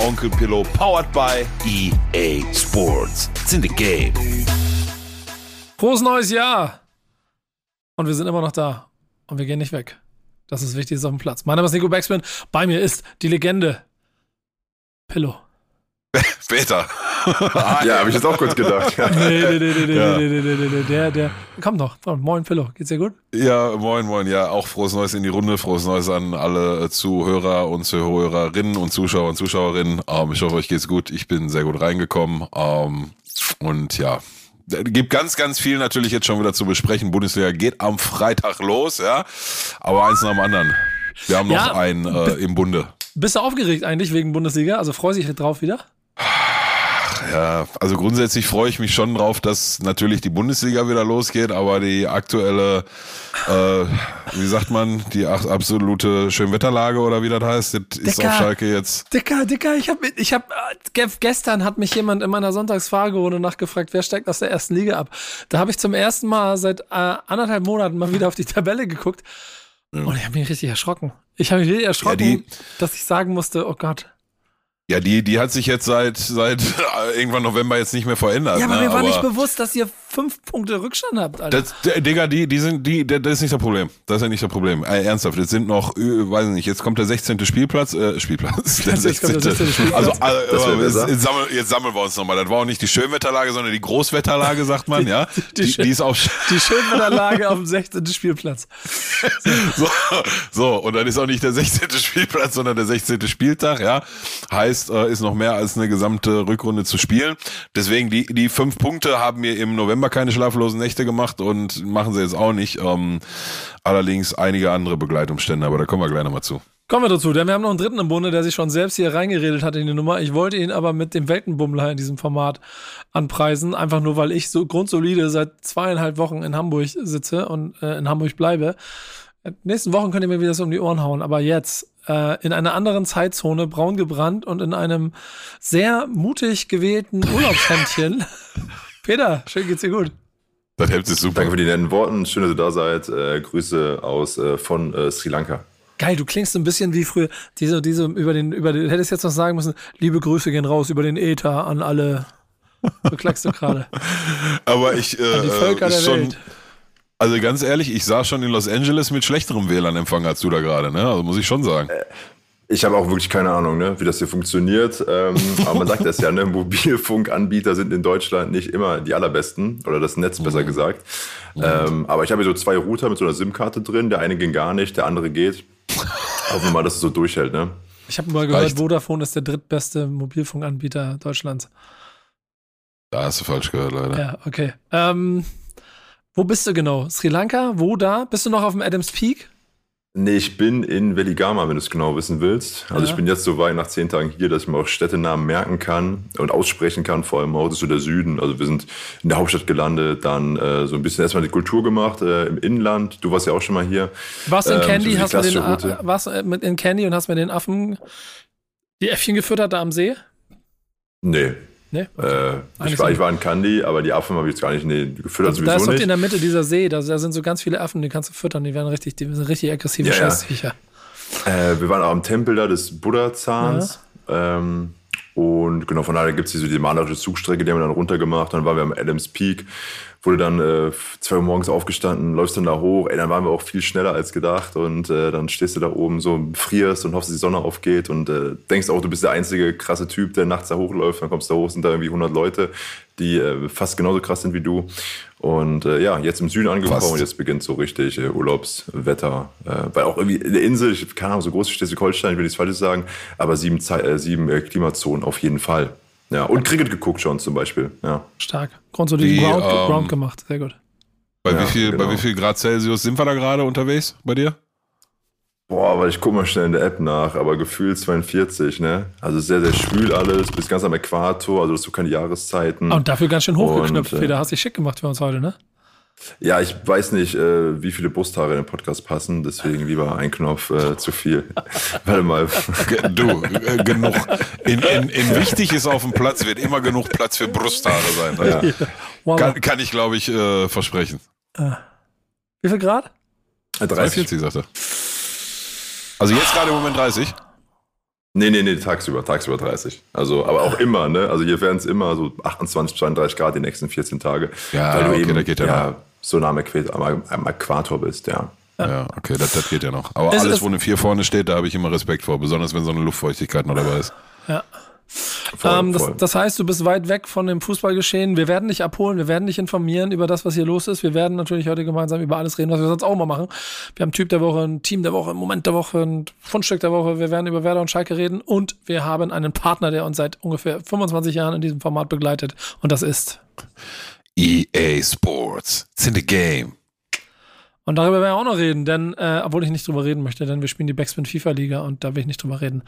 Onkel Pillow, powered by EA Sports. It's in the game. Frohes neues Jahr! Und wir sind immer noch da. Und wir gehen nicht weg. Das ist wichtig, ist auf dem Platz. Mein Name ist Nico Beckspin. Bei mir ist die Legende Pillow. Peter. ja, habe ich jetzt auch kurz gedacht. nee, nee, nee, nee, ja. nee, nee, nee, nee, nee, der, der, komm doch. Moin, Pillow. Geht's dir gut? Ja, moin, moin. Ja, auch frohes Neues in die Runde. Frohes Neues an alle Zuhörer und Zuhörerinnen und Zuschauer und Zuschauerinnen. Ähm, ich hoffe, euch geht's gut. Ich bin sehr gut reingekommen. Ähm, und ja, gibt ganz, ganz viel natürlich jetzt schon wieder zu besprechen. Bundesliga geht am Freitag los, ja. Aber eins nach dem anderen. Wir haben noch ja, einen äh, im Bunde. Bist du aufgeregt eigentlich wegen Bundesliga? Also freust du dich drauf wieder? Ja, also grundsätzlich freue ich mich schon drauf, dass natürlich die Bundesliga wieder losgeht, aber die aktuelle, äh, wie sagt man, die absolute Schönwetterlage oder wie das heißt, das Dicker, ist auf Schalke jetzt. Dicker, Dicker, ich habe, ich habe, äh, gestern hat mich jemand in meiner Sonntagsfragerunde nachgefragt, wer steigt aus der ersten Liga ab. Da habe ich zum ersten Mal seit äh, anderthalb Monaten mal wieder auf die Tabelle geguckt ja. und ich habe mich richtig erschrocken. Ich habe mich richtig erschrocken, ja, dass ich sagen musste, oh Gott. Ja, die, die hat sich jetzt seit, seit irgendwann November jetzt nicht mehr verändert. Ja, aber ne? mir war aber nicht bewusst, dass ihr fünf Punkte Rückstand habt, Alter. Das, Digga, die, die sind, die, das ist nicht das Problem. Das ist ja nicht das Problem. Äh, ernsthaft, jetzt sind noch, äh, weiß ich nicht, jetzt kommt der 16. Spielplatz, äh, Spielplatz. Der 16. Der 16. Spielplatz. Also, äh, jetzt, jetzt, sammeln, jetzt sammeln wir uns nochmal. Das war auch nicht die Schönwetterlage, sondern die Großwetterlage, sagt man, ja. Die, die, die, ist auch. Die Schönwetterlage auf dem 16. Spielplatz. So, so, und dann ist auch nicht der 16. Spielplatz, sondern der 16. Spieltag, ja. Heißt, äh, ist noch mehr als eine gesamte Rückrunde zu spielen. Deswegen, die, die fünf Punkte haben mir im November keine schlaflosen Nächte gemacht und machen sie jetzt auch nicht. Ähm, allerdings einige andere Begleitumstände, aber da kommen wir gleich nochmal zu. Kommen wir dazu, denn wir haben noch einen dritten im Bunde, der sich schon selbst hier reingeredet hat in die Nummer. Ich wollte ihn aber mit dem Weltenbummler in diesem Format anpreisen, einfach nur, weil ich so grundsolide seit zweieinhalb Wochen in Hamburg sitze und äh, in Hamburg bleibe. Nächsten Wochen könnt ihr mir wieder so um die Ohren hauen, aber jetzt äh, in einer anderen Zeitzone, braun gebrannt und in einem sehr mutig gewählten Urlaubshemdchen. Peter, schön geht's dir gut. Das Hemd ist super. Danke für die netten Worten. Schön, dass ihr da seid. Äh, Grüße aus äh, von äh, Sri Lanka. Geil, du klingst ein bisschen wie früher. Diese, diese, über den, über den, hättest jetzt noch sagen müssen, liebe Grüße gehen raus über den Äther an alle. So klagst du gerade. Aber ich, äh, an die Völker äh, der schon, Welt. Also ganz ehrlich, ich saß schon in Los Angeles mit schlechterem WLAN-Empfang als du da gerade, ne? Also muss ich schon sagen. Ich habe auch wirklich keine Ahnung, ne, wie das hier funktioniert. Ähm, aber man sagt das ja, ne? Mobilfunkanbieter sind in Deutschland nicht immer die allerbesten oder das Netz besser mhm. gesagt. Ähm, aber ich habe hier so zwei Router mit so einer SIM-Karte drin. Der eine ging gar nicht, der andere geht. Hoffen wir mal, dass es so durchhält, ne? Ich habe mal gehört, Reicht. Vodafone ist der drittbeste Mobilfunkanbieter Deutschlands. Da hast du falsch gehört, leider. Ja, okay. Ähm, wo bist du genau? Sri Lanka? Wo da? Bist du noch auf dem Adams Peak? Nee, ich bin in Veligama, wenn du es genau wissen willst. Also ja. ich bin jetzt so weit nach zehn Tagen hier, dass ich mir auch Städtenamen merken kann und aussprechen kann, vor allem auch das ist so der Süden. Also wir sind in der Hauptstadt gelandet, dann äh, so ein bisschen erstmal die Kultur gemacht äh, im Inland. Du warst ja auch schon mal hier. Warst in ähm, Candy, so hast du den, äh, warst mit in Candy und hast mir den Affen, die Äffchen gefüttert da am See? Nee, Nee? Okay. Äh, ich, war, ich war in Kandy, aber die Affen habe ich jetzt gar nicht nee, gefüttert also, sowieso Da ist nicht. in der Mitte dieser See, da, da, sind so ganz viele Affen, die kannst du füttern, die werden richtig, die sind richtig aggressive ja, Scheißviecher. Ja. Äh, wir waren auch am Tempel da des Buddha-Zahns. Ja. Ähm, und genau, von daher gibt es so die malerische Zugstrecke, die haben wir dann runtergemacht. Dann waren wir am Adams Peak wurde dann äh, zwei Uhr morgens aufgestanden, läufst dann da hoch. Ey, dann waren wir auch viel schneller als gedacht und äh, dann stehst du da oben so, frierst und hoffst, dass die Sonne aufgeht und äh, denkst auch, du bist der einzige krasse Typ, der nachts da hochläuft. Dann kommst du da hoch, sind da irgendwie 100 Leute, die äh, fast genauso krass sind wie du. Und äh, ja, jetzt im Süden angekommen fast. und jetzt beginnt so richtig äh, Urlaubswetter. Äh, weil auch irgendwie eine Insel, ich keine Ahnung, so groß wie Schleswig-Holstein, ich will nichts Falsches sagen, aber sieben, Ze äh, sieben äh, Klimazonen auf jeden Fall. Ja, und Cricket geguckt schon zum Beispiel. Ja. Stark. Grundsoliden Ground, ähm, Ground gemacht. Sehr gut. Bei, ja, wie viel, genau. bei wie viel Grad Celsius sind wir da gerade unterwegs bei dir? Boah, weil ich guck mal schnell in der App nach, aber gefühlt 42, ne? Also sehr, sehr schwül alles, bis ganz am Äquator, also das so keine Jahreszeiten. Und dafür ganz schön hochgeknüpft, Und, äh, Peter. Hast dich schick gemacht für uns heute, ne? Ja, ich weiß nicht, äh, wie viele Brusthaare in den Podcast passen, deswegen lieber ein Knopf äh, zu viel. Warte mal. Du, äh, genug. In, in, in wichtig ist auf dem Platz, wird immer genug Platz für Brusthaare sein. Das Voila. kann, kann ich, glaube ich, äh, versprechen. Wie viel Grad? 30. 42, sagt er. Also jetzt gerade im Moment 30. Nee, nee, nee, tagsüber, tagsüber 30. Also, aber auch immer, ne? Also hier werden es immer so 28, 32 Grad die nächsten 14 Tage. Ja, weil du okay, eben da geht ja ja, so nah am Äquator, bist, ja. Ja, okay, das, das geht ja noch. Aber Es alles, ist- wo eine 4 vorne steht, da habe ich immer Respekt vor. Besonders wenn so eine Luftfeuchtigkeit noch dabei ist. Ja. Voll, ähm, das, das heißt, du bist weit weg von dem Fußballgeschehen. Wir werden dich abholen, wir werden dich informieren über das, was hier los ist. Wir werden natürlich heute gemeinsam über alles reden, was wir sonst auch mal machen. Wir haben Typ der Woche, ein Team der Woche, ein Moment der Woche, ein Fundstück der Woche. Wir werden über Werder und Schalke reden und wir haben einen Partner, der uns seit ungefähr 25 Jahren in diesem Format begleitet. Und das ist. EA Sports. It's in the game. Und darüber werden wir auch noch reden, denn, äh, obwohl ich nicht drüber reden möchte, denn wir spielen die Backspin FIFA Liga und da will ich nicht drüber reden.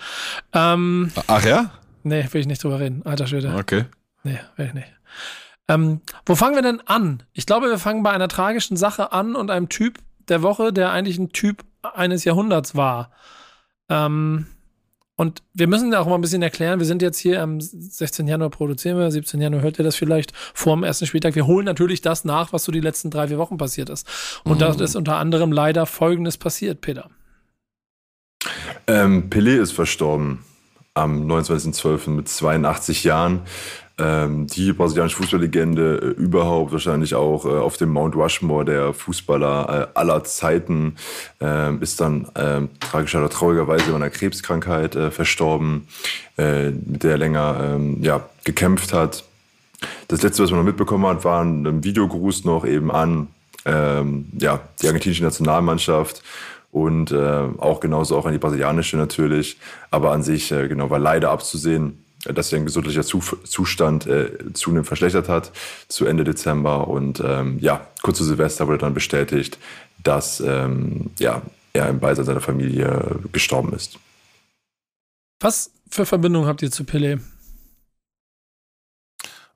Ähm, Ach ja? Nee, will ich nicht drüber reden. Alter Schwede. Okay. Nee, will ich nicht. Ähm, wo fangen wir denn an? Ich glaube, wir fangen bei einer tragischen Sache an und einem Typ der Woche, der eigentlich ein Typ eines Jahrhunderts war. Ähm, und wir müssen auch mal ein bisschen erklären, wir sind jetzt hier am 16. Januar produzieren wir, 17. Januar hört ihr das vielleicht vor dem ersten Spieltag. Wir holen natürlich das nach, was so die letzten drei, vier Wochen passiert ist. Und da ist unter anderem leider Folgendes passiert, Peter. Ähm, Pelé ist verstorben am 29.12. mit 82 Jahren. Ähm, die brasilianische Fußballlegende äh, überhaupt, wahrscheinlich auch äh, auf dem Mount Rushmore der Fußballer äh, aller Zeiten, ähm, ist dann ähm, tragischer oder traurigerweise an einer Krebskrankheit äh, verstorben, äh, mit der er länger ähm, ja, gekämpft hat. Das letzte, was man noch mitbekommen hat, war ein Videogruß noch eben an ähm, ja, die argentinische Nationalmannschaft und äh, auch genauso auch an die brasilianische natürlich. Aber an sich äh, genau war leider abzusehen, dass sein gesundheitlicher Zu Zustand äh, zunehmend verschlechtert hat zu Ende Dezember. Und ähm, ja, kurz zu Silvester wurde dann bestätigt, dass ähm, ja, er im Beisein seiner Familie gestorben ist. Was für Verbindung habt ihr zu Pelé?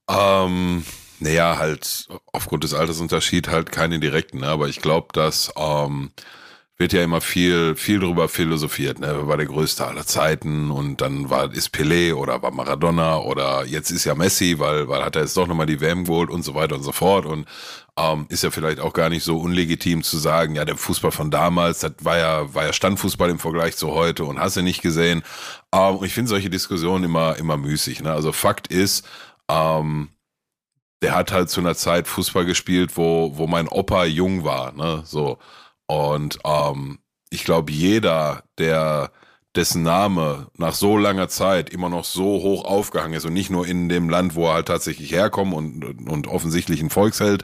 Ähm, naja, halt aufgrund des Altersunterschieds halt keine direkten, ne? aber ich glaube, dass ähm, wird ja immer viel, viel drüber philosophiert, ne? Wer war der größte aller Zeiten und dann war ist Pelé oder war Maradona oder jetzt ist ja Messi, weil, weil hat er jetzt doch nochmal die WM geholt und so weiter und so fort und ähm, ist ja vielleicht auch gar nicht so unlegitim zu sagen, ja, der Fußball von damals, das war ja, war ja Standfußball im Vergleich zu heute und hast du nicht gesehen. Ähm, ich finde solche Diskussionen immer, immer müßig. Ne? Also Fakt ist, ähm, der hat halt zu einer Zeit Fußball gespielt, wo, wo mein Opa jung war, ne? So. Und ähm, ich glaube, jeder, der dessen Name nach so langer Zeit immer noch so hoch aufgehangen ist und nicht nur in dem Land, wo er halt tatsächlich herkommt und, und offensichtlich ein Volksheld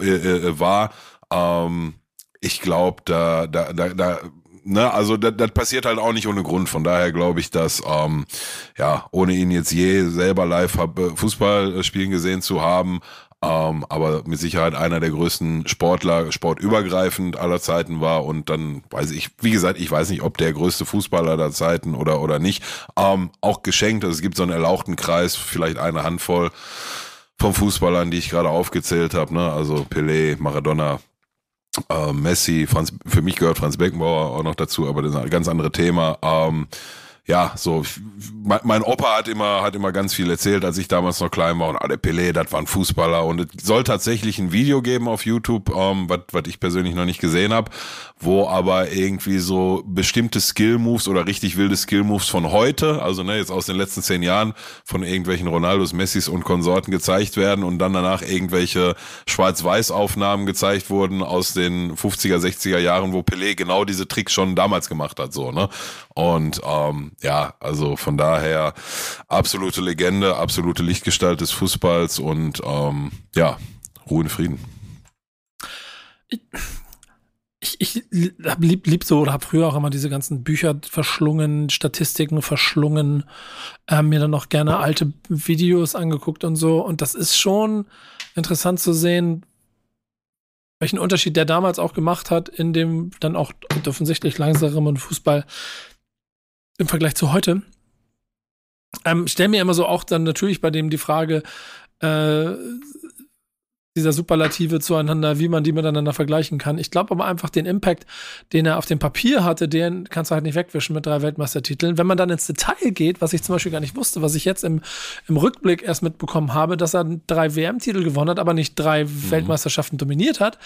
äh, äh, war, ähm, ich glaube, da, da, da, da, ne, also das, das passiert halt auch nicht ohne Grund. Von daher glaube ich, dass, ähm, ja, ohne ihn jetzt je selber live hab, äh, Fußball spielen gesehen zu haben, ähm, aber mit Sicherheit einer der größten Sportler, sportübergreifend aller Zeiten war und dann weiß ich, wie gesagt, ich weiß nicht, ob der größte Fußballer der Zeiten oder oder nicht, ähm, auch geschenkt. Also es gibt so einen erlauchten Kreis, vielleicht eine Handvoll von Fußballern, die ich gerade aufgezählt habe, ne? Also Pelé, Maradona, äh, Messi, Franz, für mich gehört Franz Beckenbauer auch noch dazu, aber das ist ein ganz anderes Thema. Ähm, ja, so, mein, mein Opa hat immer, hat immer ganz viel erzählt, als ich damals noch klein war und der Pelé, das war ein Fußballer und es soll tatsächlich ein Video geben auf YouTube, ähm, was was ich persönlich noch nicht gesehen habe, wo aber irgendwie so bestimmte Skill-Moves oder richtig wilde Skill-Moves von heute, also ne, jetzt aus den letzten zehn Jahren von irgendwelchen Ronaldos, Messis und Konsorten gezeigt werden und dann danach irgendwelche Schwarz-Weiß-Aufnahmen gezeigt wurden aus den 50er, 60er Jahren, wo Pelé genau diese Tricks schon damals gemacht hat, so, ne? Und ähm, ja, also von daher absolute Legende, absolute Lichtgestalt des Fußballs und ähm, ja, Ruhe in Frieden. Ich, ich hab lieb, lieb so oder habe früher auch immer diese ganzen Bücher verschlungen, Statistiken verschlungen, äh, mir dann auch gerne alte Videos angeguckt und so. Und das ist schon interessant zu sehen, welchen Unterschied der damals auch gemacht hat in dem dann auch offensichtlich langsamen Fußball im Vergleich zu heute. Ähm, stell mir immer so auch dann natürlich bei dem die Frage, äh, dieser Superlative zueinander, wie man die miteinander vergleichen kann. Ich glaube aber einfach den Impact, den er auf dem Papier hatte, den kannst du halt nicht wegwischen mit drei Weltmeistertiteln. Wenn man dann ins Detail geht, was ich zum Beispiel gar nicht wusste, was ich jetzt im, im Rückblick erst mitbekommen habe, dass er drei WM-Titel gewonnen hat, aber nicht drei mhm. Weltmeisterschaften dominiert hat,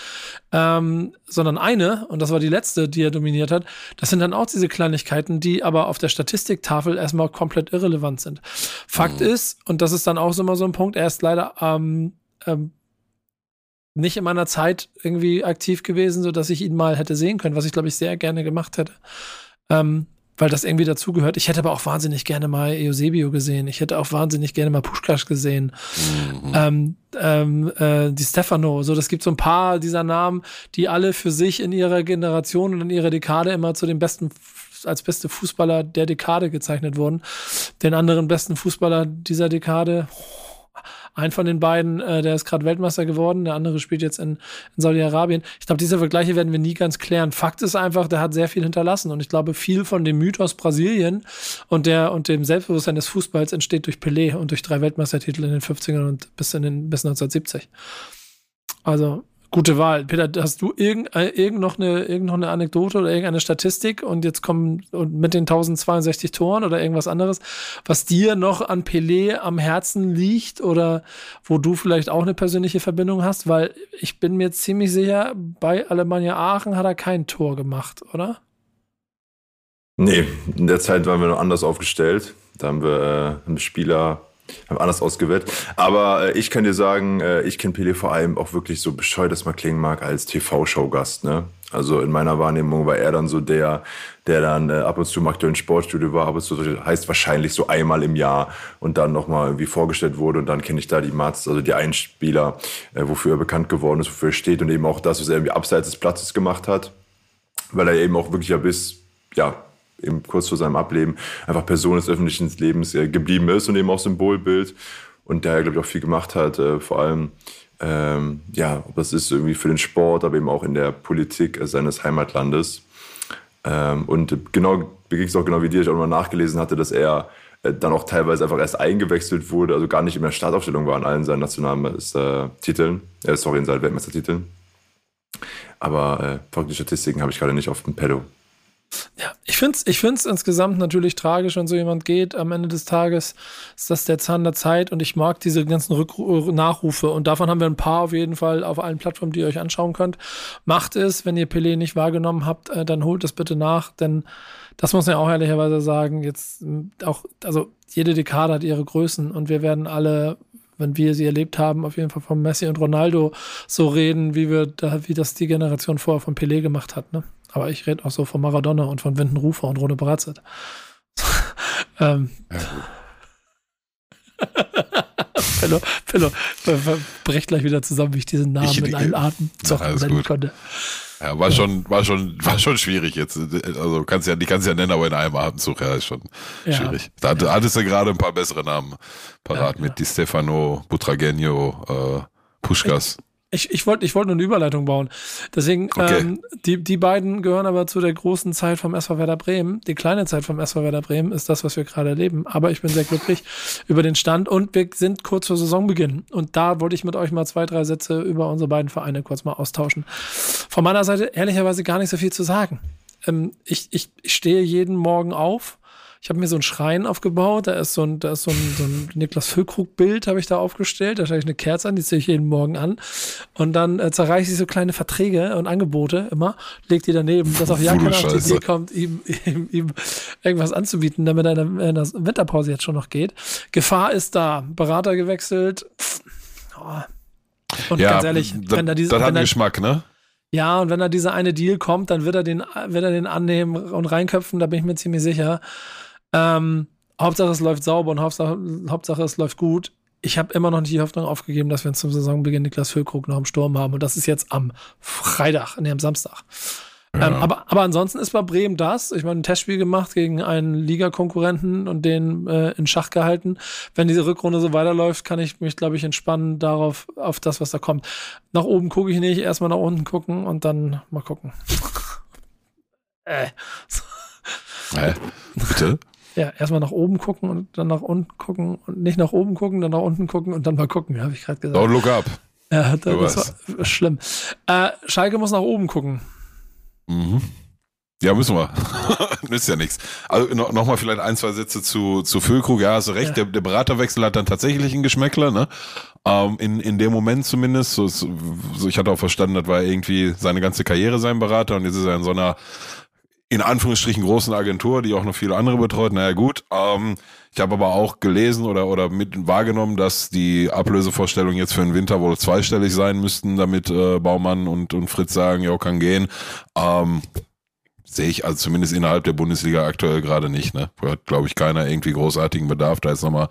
ähm, sondern eine, und das war die letzte, die er dominiert hat. Das sind dann auch diese Kleinigkeiten, die aber auf der Statistiktafel erstmal komplett irrelevant sind. Fakt mhm. ist, und das ist dann auch so immer so ein Punkt, er ist leider ähm, ähm, nicht in meiner Zeit irgendwie aktiv gewesen, so dass ich ihn mal hätte sehen können, was ich glaube ich sehr gerne gemacht hätte. Ähm, weil das irgendwie dazugehört. Ich hätte aber auch wahnsinnig gerne mal Eusebio gesehen. Ich hätte auch wahnsinnig gerne mal Puschkasch gesehen. Mhm. Ähm, ähm, äh, die Stefano. So, das gibt so ein paar dieser Namen, die alle für sich in ihrer Generation und in ihrer Dekade immer zu den besten als beste Fußballer der Dekade gezeichnet wurden. Den anderen besten Fußballer dieser Dekade. Oh, ein von den beiden, äh, der ist gerade Weltmeister geworden, der andere spielt jetzt in, in Saudi-Arabien. Ich glaube, diese Vergleiche werden wir nie ganz klären. Fakt ist einfach, der hat sehr viel hinterlassen und ich glaube, viel von dem Mythos Brasilien und der und dem Selbstbewusstsein des Fußballs entsteht durch Pelé und durch drei Weltmeistertitel in den 50ern und bis in den bis 1970. Also Gute Wahl. Peter, hast du irgend, äh, irgend, noch eine, irgend noch eine Anekdote oder irgendeine Statistik und jetzt kommen mit den 1062 Toren oder irgendwas anderes, was dir noch an Pelé am Herzen liegt oder wo du vielleicht auch eine persönliche Verbindung hast? Weil ich bin mir ziemlich sicher, bei Alemannia Aachen hat er kein Tor gemacht, oder? Nee, in der Zeit waren wir noch anders aufgestellt. Da haben wir äh, einen Spieler haben anders ausgewählt. Aber äh, ich kann dir sagen, äh, ich kenne Pelé vor allem auch wirklich so bescheuert, dass man klingen mag, als TV-Showgast. Ne? Also in meiner Wahrnehmung war er dann so der, der dann äh, ab und zu im aktuellen Sportstudio war, ab und heißt wahrscheinlich so einmal im Jahr und dann nochmal irgendwie vorgestellt wurde und dann kenne ich da die Mats, also die Einspieler, äh, wofür er bekannt geworden ist, wofür er steht und eben auch das, was er irgendwie abseits des Platzes gemacht hat, weil er eben auch wirklich ja bis, ja, eben kurz vor seinem Ableben einfach Person des öffentlichen Lebens äh, geblieben ist und eben auch Symbolbild und der, glaube ich, auch viel gemacht hat, äh, vor allem, ähm, ja, ob das ist irgendwie für den Sport, aber eben auch in der Politik äh, seines Heimatlandes. Ähm, und genau, mir ging es auch genau wie dir, ich auch mal nachgelesen hatte, dass er äh, dann auch teilweise einfach erst eingewechselt wurde, also gar nicht in der Startaufstellung war in allen seinen Nationaltiteln, äh, sorry, in seinen Weltmeistertiteln. Aber äh, folgende Statistiken habe ich gerade nicht auf dem Pedo. Ja, ich finde es ich find's insgesamt natürlich tragisch, wenn so jemand geht. Am Ende des Tages ist das der Zahn der Zeit und ich mag diese ganzen Rück Nachrufe und davon haben wir ein paar auf jeden Fall auf allen Plattformen, die ihr euch anschauen könnt. Macht es, wenn ihr Pelé nicht wahrgenommen habt, äh, dann holt es bitte nach, denn das muss man ja auch ehrlicherweise sagen, jetzt auch, also jede Dekade hat ihre Größen und wir werden alle wenn wir sie erlebt haben, auf jeden Fall von Messi und Ronaldo so reden, wie wir wie das die Generation vorher von Pelé gemacht hat. Ne? Aber ich rede auch so von Maradona und von Winden Rufer und Rone Bratzett. ähm. Ja, Pello, Pello, brecht gleich wieder zusammen, wie ich diesen Namen ich, in allen Arten nennen konnte. Ja, war schon, war schon, war schon schwierig jetzt. Also kannst ja, die kannst ja nennen, aber in einem Atemzug, ja, ist schon ja. schwierig. Da hattest du gerade ein paar bessere Namen parat ja, mit Di Stefano, Butragenio, äh, Puschkas. Ich, ich wollte ich wollt nur eine Überleitung bauen. Deswegen, okay. ähm, die, die beiden gehören aber zu der großen Zeit vom SV Werder Bremen. Die kleine Zeit vom SV Werder Bremen ist das, was wir gerade erleben. Aber ich bin sehr glücklich über den Stand und wir sind kurz vor Saisonbeginn. Und da wollte ich mit euch mal zwei, drei Sätze über unsere beiden Vereine kurz mal austauschen. Von meiner Seite ehrlicherweise gar nicht so viel zu sagen. Ähm, ich, ich, ich stehe jeden Morgen auf ich habe mir so einen Schrein aufgebaut, da ist so ein, da ist so ein, so ein Niklas Füllkrug-Bild, habe ich da aufgestellt. Da schaue ich eine Kerze an, die ziehe ich jeden Morgen an. Und dann äh, zerreiche ich so kleine Verträge und Angebote immer, leg die daneben, dass auch ja keiner auf die Idee kommt, ihm, ihm, ihm irgendwas anzubieten, damit er in der Winterpause jetzt schon noch geht. Gefahr ist da. Berater gewechselt. Oh. Und ja, ganz ehrlich, wenn da diese. Das hat einen Geschmack, ne? Ja, und wenn da dieser eine Deal kommt, dann wird er den, wird er den annehmen und reinköpfen, da bin ich mir ziemlich sicher. Ähm, Hauptsache es läuft sauber und Hauptsache, Hauptsache es läuft gut. Ich habe immer noch nicht die Hoffnung aufgegeben, dass wir zum Saisonbeginn Niklas Füllkrug noch im Sturm haben. Und das ist jetzt am Freitag, nee, am Samstag. Ähm, aber, aber ansonsten ist bei Bremen das. Ich meine, ein Testspiel gemacht gegen einen Ligakonkurrenten und den äh, in Schach gehalten. Wenn diese Rückrunde so weiterläuft, kann ich mich, glaube ich, entspannen darauf, auf das, was da kommt. Nach oben gucke ich nicht, erstmal nach unten gucken und dann mal gucken. äh. Hä? Bitte? Ja, erstmal nach oben gucken und dann nach unten gucken und nicht nach oben gucken, dann nach unten gucken und dann mal gucken, habe ich gerade gesagt. Don't look up. Ja, das, das war schlimm. Äh, Schalke muss nach oben gucken. Mhm. Ja, müssen wir. Nützt ja nichts. Also no, nochmal vielleicht ein, zwei Sätze zu, zu Füllkrug. Ja, hast du recht, ja. der, der Beraterwechsel hat dann tatsächlich ein Geschmäckler, ne? Ähm, in, in dem Moment zumindest. So, so, ich hatte auch verstanden, das war irgendwie seine ganze Karriere sein Berater und jetzt ist er in so einer in Anführungsstrichen großen Agentur, die auch noch viele andere betreut. Naja, gut. Ähm, ich habe aber auch gelesen oder, oder mit wahrgenommen, dass die Ablösevorstellungen jetzt für den Winter wohl zweistellig sein müssten, damit äh, Baumann und, und Fritz sagen, ja, kann gehen. Ähm, sehe ich also zumindest innerhalb der Bundesliga aktuell gerade nicht. Ne? Hat, glaube ich, keiner irgendwie großartigen Bedarf, da jetzt nochmal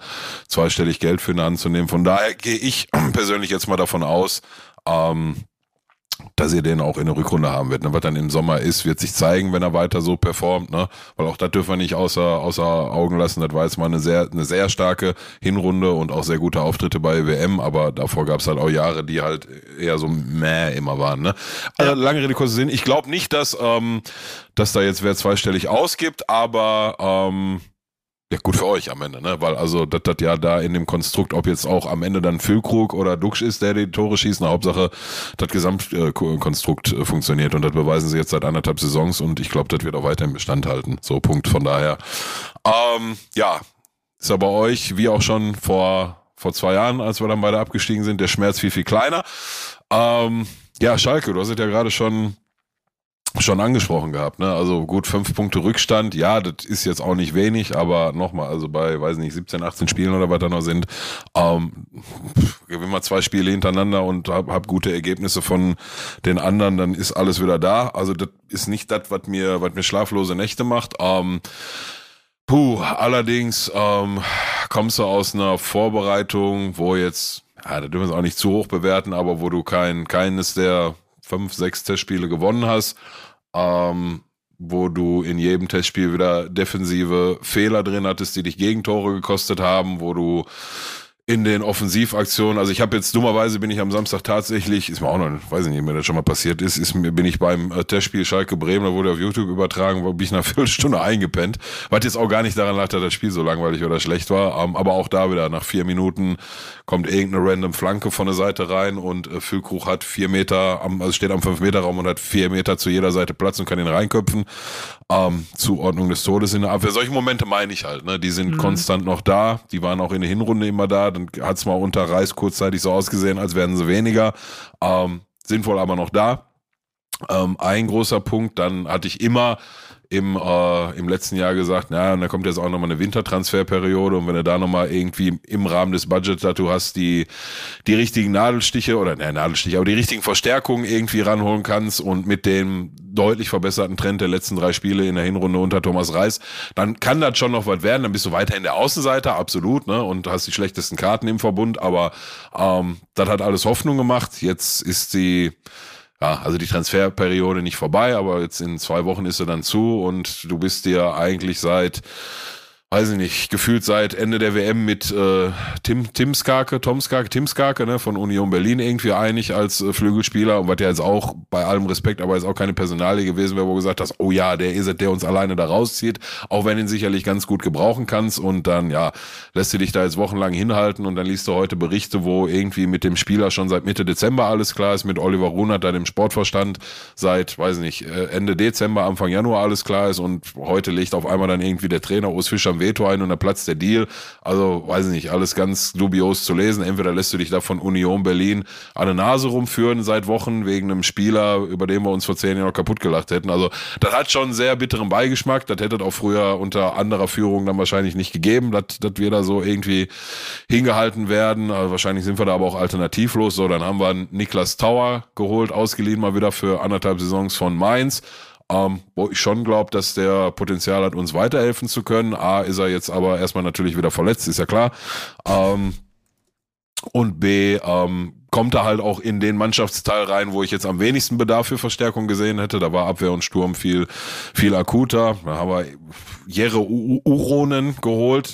zweistellig Geld für eine anzunehmen. Von daher gehe ich persönlich jetzt mal davon aus, ähm, dass ihr den auch in der Rückrunde haben wird. Ne? Was dann im Sommer ist, wird sich zeigen, wenn er weiter so performt. Ne? Weil auch das dürfen wir nicht außer, außer Augen lassen. Das war jetzt mal eine sehr, eine sehr starke Hinrunde und auch sehr gute Auftritte bei WM. Aber davor gab es halt auch Jahre, die halt eher so mäh immer waren. Ne? Also lange Rede, kurzer Sinn. Ich glaube nicht, dass, ähm, dass da jetzt wer zweistellig ausgibt, aber ähm, ja, gut für euch am Ende, ne? Weil also das das ja da in dem Konstrukt, ob jetzt auch am Ende dann Füllkrug oder Duxch ist, der die Tore schießt, eine Hauptsache das Gesamtkonstrukt äh, funktioniert und das beweisen sie jetzt seit anderthalb Saisons und ich glaube, das wird auch weiterhin Bestand halten. So, Punkt. Von daher, ähm, ja, ist ja euch, wie auch schon vor, vor zwei Jahren, als wir dann beide abgestiegen sind, der Schmerz viel, viel kleiner. Ähm, ja, Schalke, du hast es ja gerade schon schon angesprochen gehabt, ne? Also gut, fünf Punkte Rückstand, ja, das ist jetzt auch nicht wenig, aber nochmal, also bei, weiß nicht, 17, 18 Spielen oder was da noch sind, ähm, gewinn mal zwei Spiele hintereinander und hab, hab gute Ergebnisse von den anderen, dann ist alles wieder da. Also das ist nicht das, was mir, was mir schlaflose Nächte macht. Ähm, puh, allerdings ähm, kommst du aus einer Vorbereitung, wo jetzt, ja, da dürfen wir es auch nicht zu hoch bewerten, aber wo du kein, keines der fünf, sechs Testspiele gewonnen hast ähm, wo du in jedem Testspiel wieder defensive Fehler drin hattest, die dich Gegentore gekostet haben, wo du in den Offensivaktionen. Also ich habe jetzt dummerweise bin ich am Samstag tatsächlich, ist mir auch noch, weiß ich nicht, mir das schon mal passiert ist, ist mir bin ich beim äh, Testspiel Schalke Bremen, da wurde auf YouTube übertragen, wo bin ich nach Viertelstunde eingepennt, was jetzt auch gar nicht daran lag, dass das Spiel so langweilig oder schlecht war, ähm, aber auch da wieder nach vier Minuten kommt irgendeine random Flanke von der Seite rein und äh, Füllkrug hat vier Meter, also steht am fünf Meter Raum und hat vier Meter zu jeder Seite Platz und kann ihn reinköpfen. Ähm, Zuordnung des Todes in der Abwehr. Solche Momente meine ich halt, ne? Die sind mhm. konstant noch da, die waren auch in der Hinrunde immer da dann hat es mal unter Reis kurzzeitig so ausgesehen, als werden sie weniger. Ähm, sind wohl aber noch da. Ähm, ein großer Punkt, dann hatte ich immer im, äh, im letzten Jahr gesagt, na, und da kommt jetzt auch nochmal eine Wintertransferperiode und wenn du da nochmal irgendwie im Rahmen des Budgets da du hast, die, die richtigen Nadelstiche oder ne, Nadelstiche, aber die richtigen Verstärkungen irgendwie ranholen kannst und mit dem deutlich verbesserten Trend der letzten drei Spiele in der Hinrunde unter Thomas Reis, dann kann das schon noch was werden, dann bist du weiterhin der Außenseiter, absolut, ne, und hast die schlechtesten Karten im Verbund, aber ähm, das hat alles Hoffnung gemacht, jetzt ist die ja, also die Transferperiode nicht vorbei, aber jetzt in zwei Wochen ist er dann zu und du bist dir eigentlich seit weiß ich nicht, gefühlt seit Ende der WM mit äh, Tim, Tim Skarke, Tom Skarke, Tim Skarke ne, von Union Berlin irgendwie einig als äh, Flügelspieler und was ja jetzt auch bei allem Respekt, aber jetzt auch keine Personalie gewesen wäre, wo gesagt hast, oh ja, der ist es, der uns alleine da rauszieht, auch wenn ihn sicherlich ganz gut gebrauchen kannst und dann, ja, lässt du dich da jetzt wochenlang hinhalten und dann liest du heute Berichte, wo irgendwie mit dem Spieler schon seit Mitte Dezember alles klar ist, mit Oliver Runert, da dem Sportverstand seit, weiß nicht, äh, Ende Dezember, Anfang Januar alles klar ist und heute legt auf einmal dann irgendwie der Trainer Urs Fischer Veto ein und dann platzt der Deal. Also, weiß ich nicht, alles ganz dubios zu lesen. Entweder lässt du dich da von Union Berlin an der Nase rumführen seit Wochen wegen einem Spieler, über den wir uns vor zehn Jahren kaputt gelacht hätten. Also, das hat schon einen sehr bitteren Beigeschmack. Das hätte auch früher unter anderer Führung dann wahrscheinlich nicht gegeben, dass, dass wir da so irgendwie hingehalten werden. Also wahrscheinlich sind wir da aber auch alternativlos. So, dann haben wir Niklas Tauer geholt, ausgeliehen mal wieder für anderthalb Saisons von Mainz ähm, wo ich schon glaube, dass der Potenzial hat, uns weiterhelfen zu können. A, ist er jetzt aber erstmal natürlich wieder verletzt, ist ja klar. Ähm, und B, ähm, kommt er halt auch in den Mannschaftsteil rein, wo ich jetzt am wenigsten Bedarf für Verstärkung gesehen hätte. Da war Abwehr und Sturm viel, viel akuter. Da haben wir Jere Uronen geholt.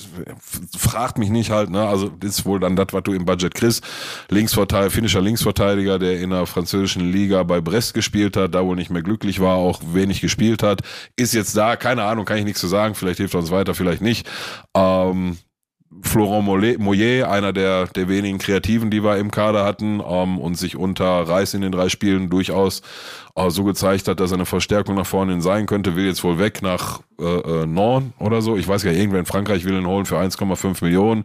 Fragt mich nicht halt, ne? Also ist wohl dann das, was du im Budget kriegst. Linksverteidiger, finnischer Linksverteidiger, der in der französischen Liga bei Brest gespielt hat, da wohl nicht mehr glücklich war, auch wenig gespielt hat. Ist jetzt da, keine Ahnung, kann ich nichts zu sagen. Vielleicht hilft er uns weiter, vielleicht nicht. Ähm, Florent Moyer, einer der, der wenigen Kreativen, die wir im Kader hatten ähm, und sich unter Reis in den drei Spielen durchaus so gezeigt hat, dass er eine Verstärkung nach vorne sein könnte, will jetzt wohl weg nach äh, äh, Nord oder so. Ich weiß gar nicht, irgendwer in Frankreich will ihn holen für 1,5 Millionen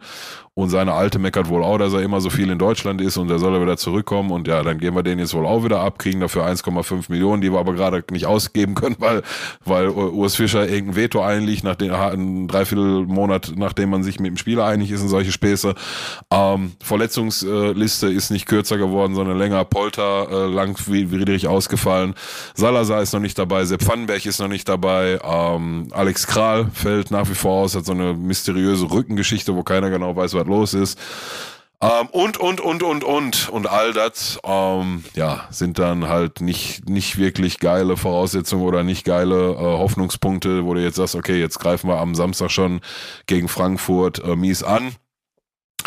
und seine Alte meckert wohl auch, dass er immer so viel in Deutschland ist und er soll er wieder zurückkommen. Und ja, dann gehen wir den jetzt wohl auch wieder ab, kriegen dafür 1,5 Millionen, die wir aber gerade nicht ausgeben können, weil, weil Urs Fischer irgendein Veto einliegt, nach den, ein Dreiviertelmonat, nachdem man sich mit dem Spieler einig ist und solche Späße. Ähm, Verletzungsliste ist nicht kürzer geworden, sondern länger. Polter äh, lang wie Ausgefallen. Salazar ist noch nicht dabei. Sepp Pfannenberg ist noch nicht dabei. Ähm, Alex Kral fällt nach wie vor aus, hat so eine mysteriöse Rückengeschichte, wo keiner genau weiß, was los ist. Ähm, und, und, und, und, und. Und all das, ähm, ja, sind dann halt nicht, nicht wirklich geile Voraussetzungen oder nicht geile äh, Hoffnungspunkte, wo du jetzt sagst, okay, jetzt greifen wir am Samstag schon gegen Frankfurt äh, mies an.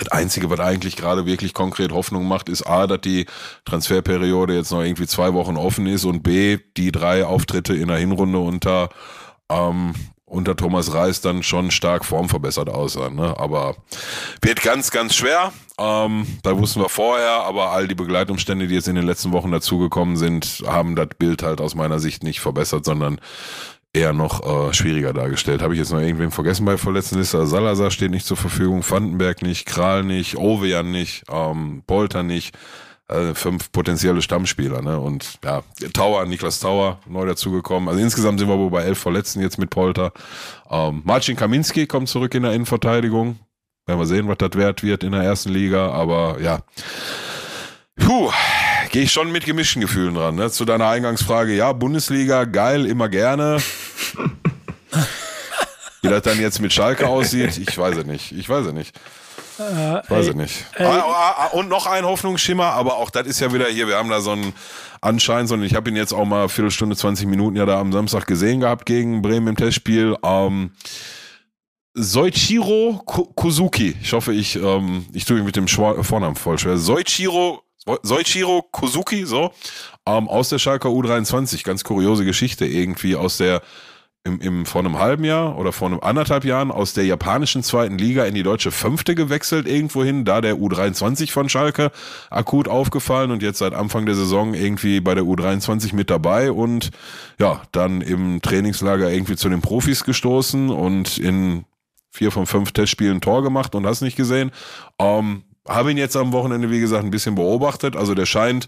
Das Einzige, was eigentlich gerade wirklich konkret Hoffnung macht, ist A, dass die Transferperiode jetzt noch irgendwie zwei Wochen offen ist und B, die drei Auftritte in der Hinrunde unter ähm, unter Thomas Reis dann schon stark formverbessert aussah. Ne? Aber wird ganz, ganz schwer. Ähm, da wussten wir vorher, aber all die Begleitumstände, die jetzt in den letzten Wochen dazugekommen sind, haben das Bild halt aus meiner Sicht nicht verbessert, sondern eher noch äh, schwieriger dargestellt. Habe ich jetzt noch irgendwen vergessen bei Verletztenliste? Salazar steht nicht zur Verfügung, Vandenberg nicht, Kral nicht, Ovejan nicht, ähm, Polter nicht äh, fünf potenzielle Stammspieler. Ne? Und ja, Tower, Niklas Tower, neu dazugekommen. Also insgesamt sind wir wohl bei elf Verletzten jetzt mit Polter. Ähm, Marcin Kaminski kommt zurück in der Innenverteidigung. Werden wir sehen, was das wert wird in der ersten Liga. Aber ja, puh, gehe ich schon mit gemischten Gefühlen dran. Ne? Zu deiner Eingangsfrage, ja, Bundesliga, geil, immer gerne. Wie das dann jetzt mit Schalke aussieht, ich weiß es nicht. Ich weiß es nicht. Äh, Weiß ich nicht. Ah, ah, ah, und noch ein Hoffnungsschimmer, aber auch das ist ja wieder hier, wir haben da so einen Anschein, sondern ich habe ihn jetzt auch mal Viertelstunde, 20 Minuten ja da am Samstag gesehen gehabt gegen Bremen im Testspiel. Ähm, Soichiro Kozuki, ich hoffe, ich, ähm, ich tue ihn mit dem Schwa Vornamen voll schwer. Soichiro, Soichiro Kozuki, so, ähm, aus der Schalker U23, ganz kuriose Geschichte irgendwie aus der im, im, vor einem halben Jahr oder vor einem anderthalb Jahren aus der japanischen zweiten Liga in die deutsche fünfte gewechselt irgendwohin, da der U23 von Schalke akut aufgefallen und jetzt seit Anfang der Saison irgendwie bei der U23 mit dabei und ja, dann im Trainingslager irgendwie zu den Profis gestoßen und in vier von fünf Testspielen Tor gemacht und hast nicht gesehen. Ähm, Habe ihn jetzt am Wochenende, wie gesagt, ein bisschen beobachtet. Also der scheint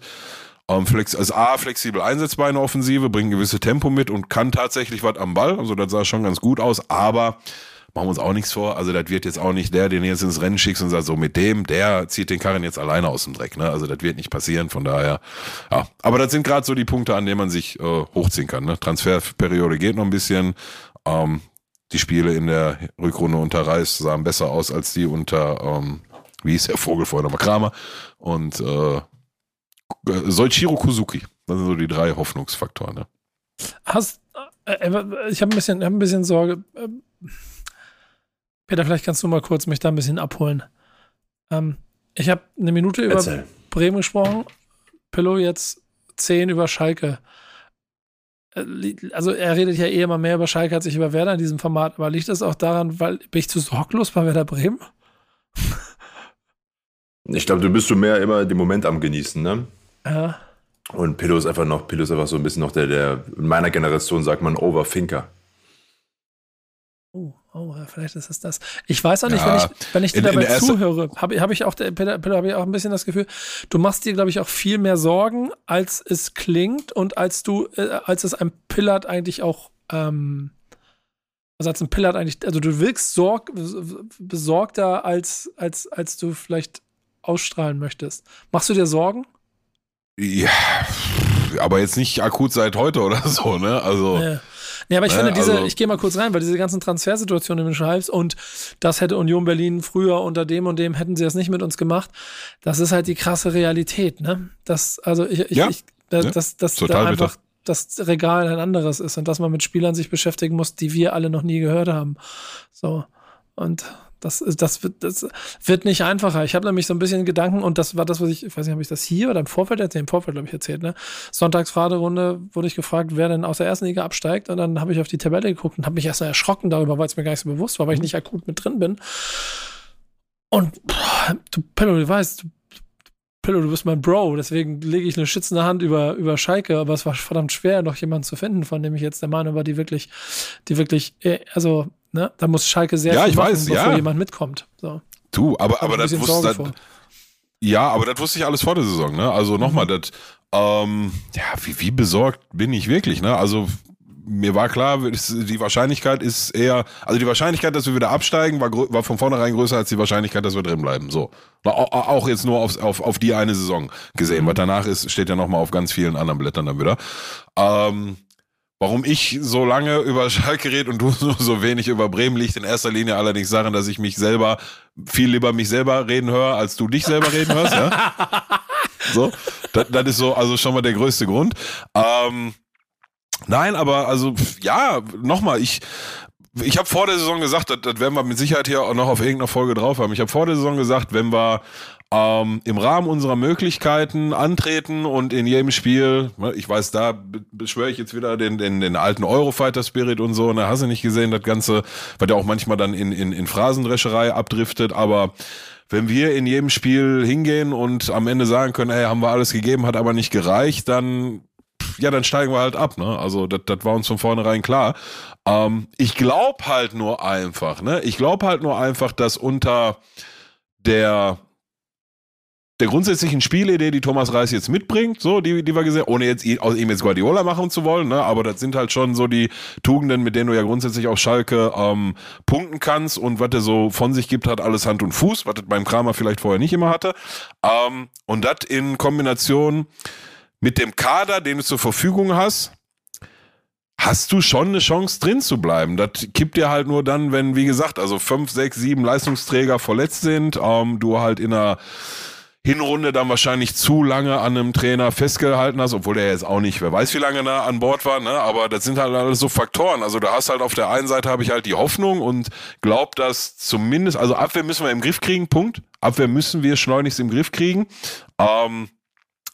ähm, flex also A, flexibel einsetzbar in der Offensive, bringt ein gewisses Tempo mit und kann tatsächlich was am Ball. Also das sah schon ganz gut aus, aber machen wir uns auch nichts vor. Also das wird jetzt auch nicht der, den jetzt ins Rennen schickst und sagt, so mit dem, der zieht den Karren jetzt alleine aus dem Dreck. Ne? Also das wird nicht passieren, von daher. Ja, aber das sind gerade so die Punkte, an denen man sich äh, hochziehen kann. Ne? Transferperiode geht noch ein bisschen. Ähm, die Spiele in der Rückrunde unter Reis sahen besser aus als die unter, ähm, wie hieß der Vogel vorher nochmal, Kramer. Und äh, Soichiro Kozuki. Das sind so die drei Hoffnungsfaktoren. Ne? Hast, äh, äh ich habe ein, bisschen, hab ein bisschen Sorge. Ähm, Peter, vielleicht kannst du mal kurz mich da ein bisschen abholen. Ähm, ich habe eine Minute über Erzähl. Bremen gesprochen, Pillow jetzt zehn über Schalke. Äh, also er redet ja eh immer mehr über Schalke als ich über Werder in diesem Format, aber liegt das auch daran, weil bin ich zu sorglos bei Werder Bremen? Ich glaube, du bist du mehr immer den Moment am Genießen, ne? Ja. Und Pillow ist einfach noch, Pillow ist einfach so ein bisschen noch der, der, in meiner Generation sagt man Overthinker. Oh, oh, vielleicht ist es das. Ich weiß auch nicht, ja, wenn ich, wenn ich dir in, dabei in zuhöre, habe hab ich auch, habe ich auch ein bisschen das Gefühl, du machst dir, glaube ich, auch viel mehr Sorgen, als es klingt und als du, äh, als es ein Pillard eigentlich auch, ähm, also als ein Pillard eigentlich, also du wirkst sorg, besorgter, als, als, als du vielleicht ausstrahlen möchtest. Machst du dir Sorgen? Ja, aber jetzt nicht akut seit heute oder so, ne? Also. Ja. Ja, aber ich finde diese, also- ich gehe mal kurz rein, weil diese ganzen Transfersituationen, die du schreibst und das hätte Union Berlin früher unter dem und dem hätten sie es nicht mit uns gemacht. Das ist halt die krasse Realität, ne? Das, also ich, ich, Ja. ich da, Ja. dass, dass Total da einfach das Regal ein anderes ist und dass man mit Spielern sich beschäftigen muss, die wir alle noch nie gehört haben. So. Und das, das, wird, das wird nicht einfacher. Ich habe nämlich so ein bisschen Gedanken, und das war das, was ich, ich weiß nicht, habe ich das hier oder im Vorfeld erzählt? Im Vorfeld, glaube ich, erzählt, ne? Sonntagsfahrerunde wurde ich gefragt, wer denn aus der ersten Liga absteigt. Und dann habe ich auf die Tabelle geguckt und habe mich erst mal erschrocken darüber, weil es mir gar nicht so bewusst war, weil ich nicht akut mit drin bin. Und boah, du, Pillow, du weißt, du, Pillow, du bist mein Bro, deswegen lege ich eine schützende Hand über, über Schalke, aber es war verdammt schwer, noch jemanden zu finden, von dem ich jetzt der Meinung war, die wirklich, die wirklich, äh, also, ne, da muss Schalke sehr Ja, viel ich weiß, bevor ja. jemand mitkommt. So. Du, aber, aber das wusste das. Ja, aber das wusste ich alles vor der Saison, ne? Also nochmal, das, ähm, ja, wie, wie besorgt bin ich wirklich, ne? Also mir war klar, die Wahrscheinlichkeit ist eher, also die Wahrscheinlichkeit, dass wir wieder absteigen, war, war von vornherein größer als die Wahrscheinlichkeit, dass wir drin bleiben. So. Auch jetzt nur auf, auf, auf die eine Saison gesehen. Was danach ist, steht ja nochmal auf ganz vielen anderen Blättern dann wieder. Ähm, Warum ich so lange über Schalke rede und du so, so wenig über Bremen liegt in erster Linie allerdings daran, dass ich mich selber viel lieber mich selber reden höre, als du dich selber reden hörst. Ja? So, das, das ist so also schon mal der größte Grund. Ähm, nein, aber also ja, nochmal, ich ich habe vor der Saison gesagt, das, das werden wir mit Sicherheit hier auch noch auf irgendeiner Folge drauf haben. Ich habe vor der Saison gesagt, wenn wir ähm, im Rahmen unserer Möglichkeiten antreten und in jedem Spiel, ne, ich weiß, da be- beschwöre ich jetzt wieder den, den, den alten Eurofighter-Spirit und so, ne, hast du nicht gesehen, das Ganze, was ja auch manchmal dann in, in, in Phrasendrescherei abdriftet, aber wenn wir in jedem Spiel hingehen und am Ende sagen können, ey, haben wir alles gegeben, hat aber nicht gereicht, dann ja, dann steigen wir halt ab, ne? Also das das war uns von vornherein klar. Ähm, ich glaube halt nur einfach, ne? Ich glaube halt nur einfach, dass unter der der grundsätzlichen Spielidee, die Thomas Reis jetzt mitbringt, so, die, die wir gesehen, ohne jetzt aus ihm jetzt Guardiola machen zu wollen, ne, aber das sind halt schon so die Tugenden, mit denen du ja grundsätzlich auf Schalke ähm, punkten kannst und was er so von sich gibt, hat alles Hand und Fuß, was er beim Kramer vielleicht vorher nicht immer hatte. Ähm, und das in Kombination mit dem Kader, den du zur Verfügung hast, hast du schon eine Chance drin zu bleiben. Das kippt dir halt nur dann, wenn, wie gesagt, also fünf, sechs, sieben Leistungsträger verletzt sind, ähm, du halt in einer Hinrunde dann wahrscheinlich zu lange an einem Trainer festgehalten hast, obwohl der jetzt auch nicht, wer weiß, wie lange da an Bord war, ne? Aber das sind halt alles so Faktoren. Also du hast halt auf der einen Seite habe ich halt die Hoffnung und glaub, dass zumindest, also Abwehr müssen wir im Griff kriegen, Punkt. Abwehr müssen wir schleunigst im Griff kriegen. Ähm,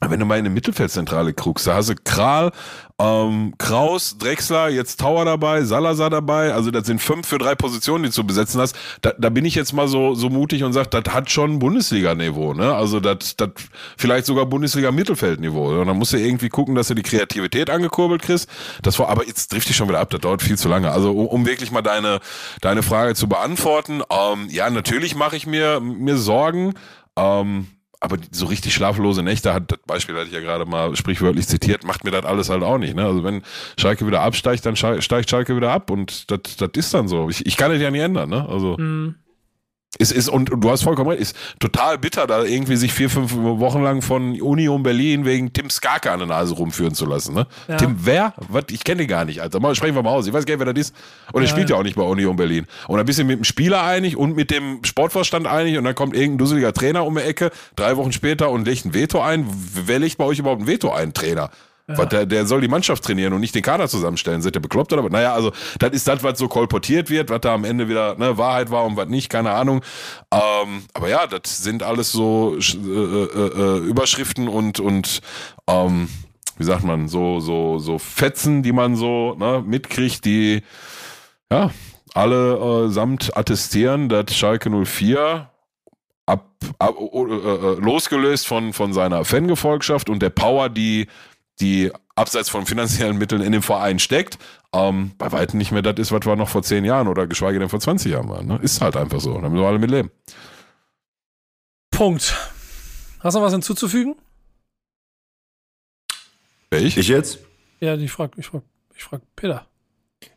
wenn du mal in eine Mittelfeldzentrale guckst, da hast du Kral, ähm, Kraus, Drexler, jetzt Tower dabei, Salazar dabei. Also das sind fünf für drei Positionen, die du besetzen hast. Da, da bin ich jetzt mal so, so mutig und sage, das hat schon Bundesliga-Niveau. Ne? Also das, das vielleicht sogar Bundesliga-Mittelfeldniveau. Und dann musst du irgendwie gucken, dass du die Kreativität angekurbelt kriegst. Das war, aber jetzt trifft dich schon wieder ab, das dauert viel zu lange. Also um, um wirklich mal deine, deine Frage zu beantworten. Ähm, ja, natürlich mache ich mir, mir Sorgen. Ähm, aber so richtig schlaflose Nächte hat, das Beispiel hatte ich ja gerade mal sprichwörtlich zitiert, macht mir das alles halt auch nicht. Ne? Also wenn Schalke wieder absteigt, dann steigt Schalke wieder ab und das das ist dann so. Ich, ich kann das ja nicht ändern. Ne? Also Hm. Es ist, und, und du hast vollkommen recht, ist total bitter, da irgendwie sich vier, fünf Wochen lang von Union Berlin wegen Tim Skarke an der Nase rumführen zu lassen. Ne? Ja. Tim, wer? Was? Ich kenne den gar nicht, Alter. Mal sprechen wir mal aus. Ich weiß gar nicht, wer das ist. Und er Ja, spielt ja ja. auch nicht bei Union Berlin. Und ein bisschen mit dem Spieler einig und mit dem Sportvorstand einig und dann kommt irgendein dusseliger Trainer um die Ecke, drei Wochen später und legt ein Veto ein. Wer legt bei euch überhaupt ein Veto ein, Trainer? Was, der, der soll die Mannschaft trainieren und nicht den Kader zusammenstellen. Seid ihr bekloppt oder was? Naja, also das ist das, was so kolportiert wird, was da am Ende wieder ne, Wahrheit war und was nicht, keine Ahnung. Ähm, aber ja, das sind alles so äh, äh, äh, Überschriften und, und ähm, wie sagt man, so, so, so Fetzen, die man so ne, mitkriegt, die ja alle äh, samt attestieren, dass Schalke 04 ab, ab äh, äh, losgelöst von, von seiner Fangefolgschaft und der Power, die, die abseits von finanziellen Mitteln in dem Verein steckt, ähm, bei weitem nicht mehr das ist, was wir noch vor zehn Jahren oder geschweige denn vor 20 Jahren waren. Ne? Ist halt einfach so. Da müssen wir alle mit leben. Punkt. Hast du noch was hinzuzufügen? Ich? Ich jetzt? Ja, ich frag, ich frag, ich frag Peter.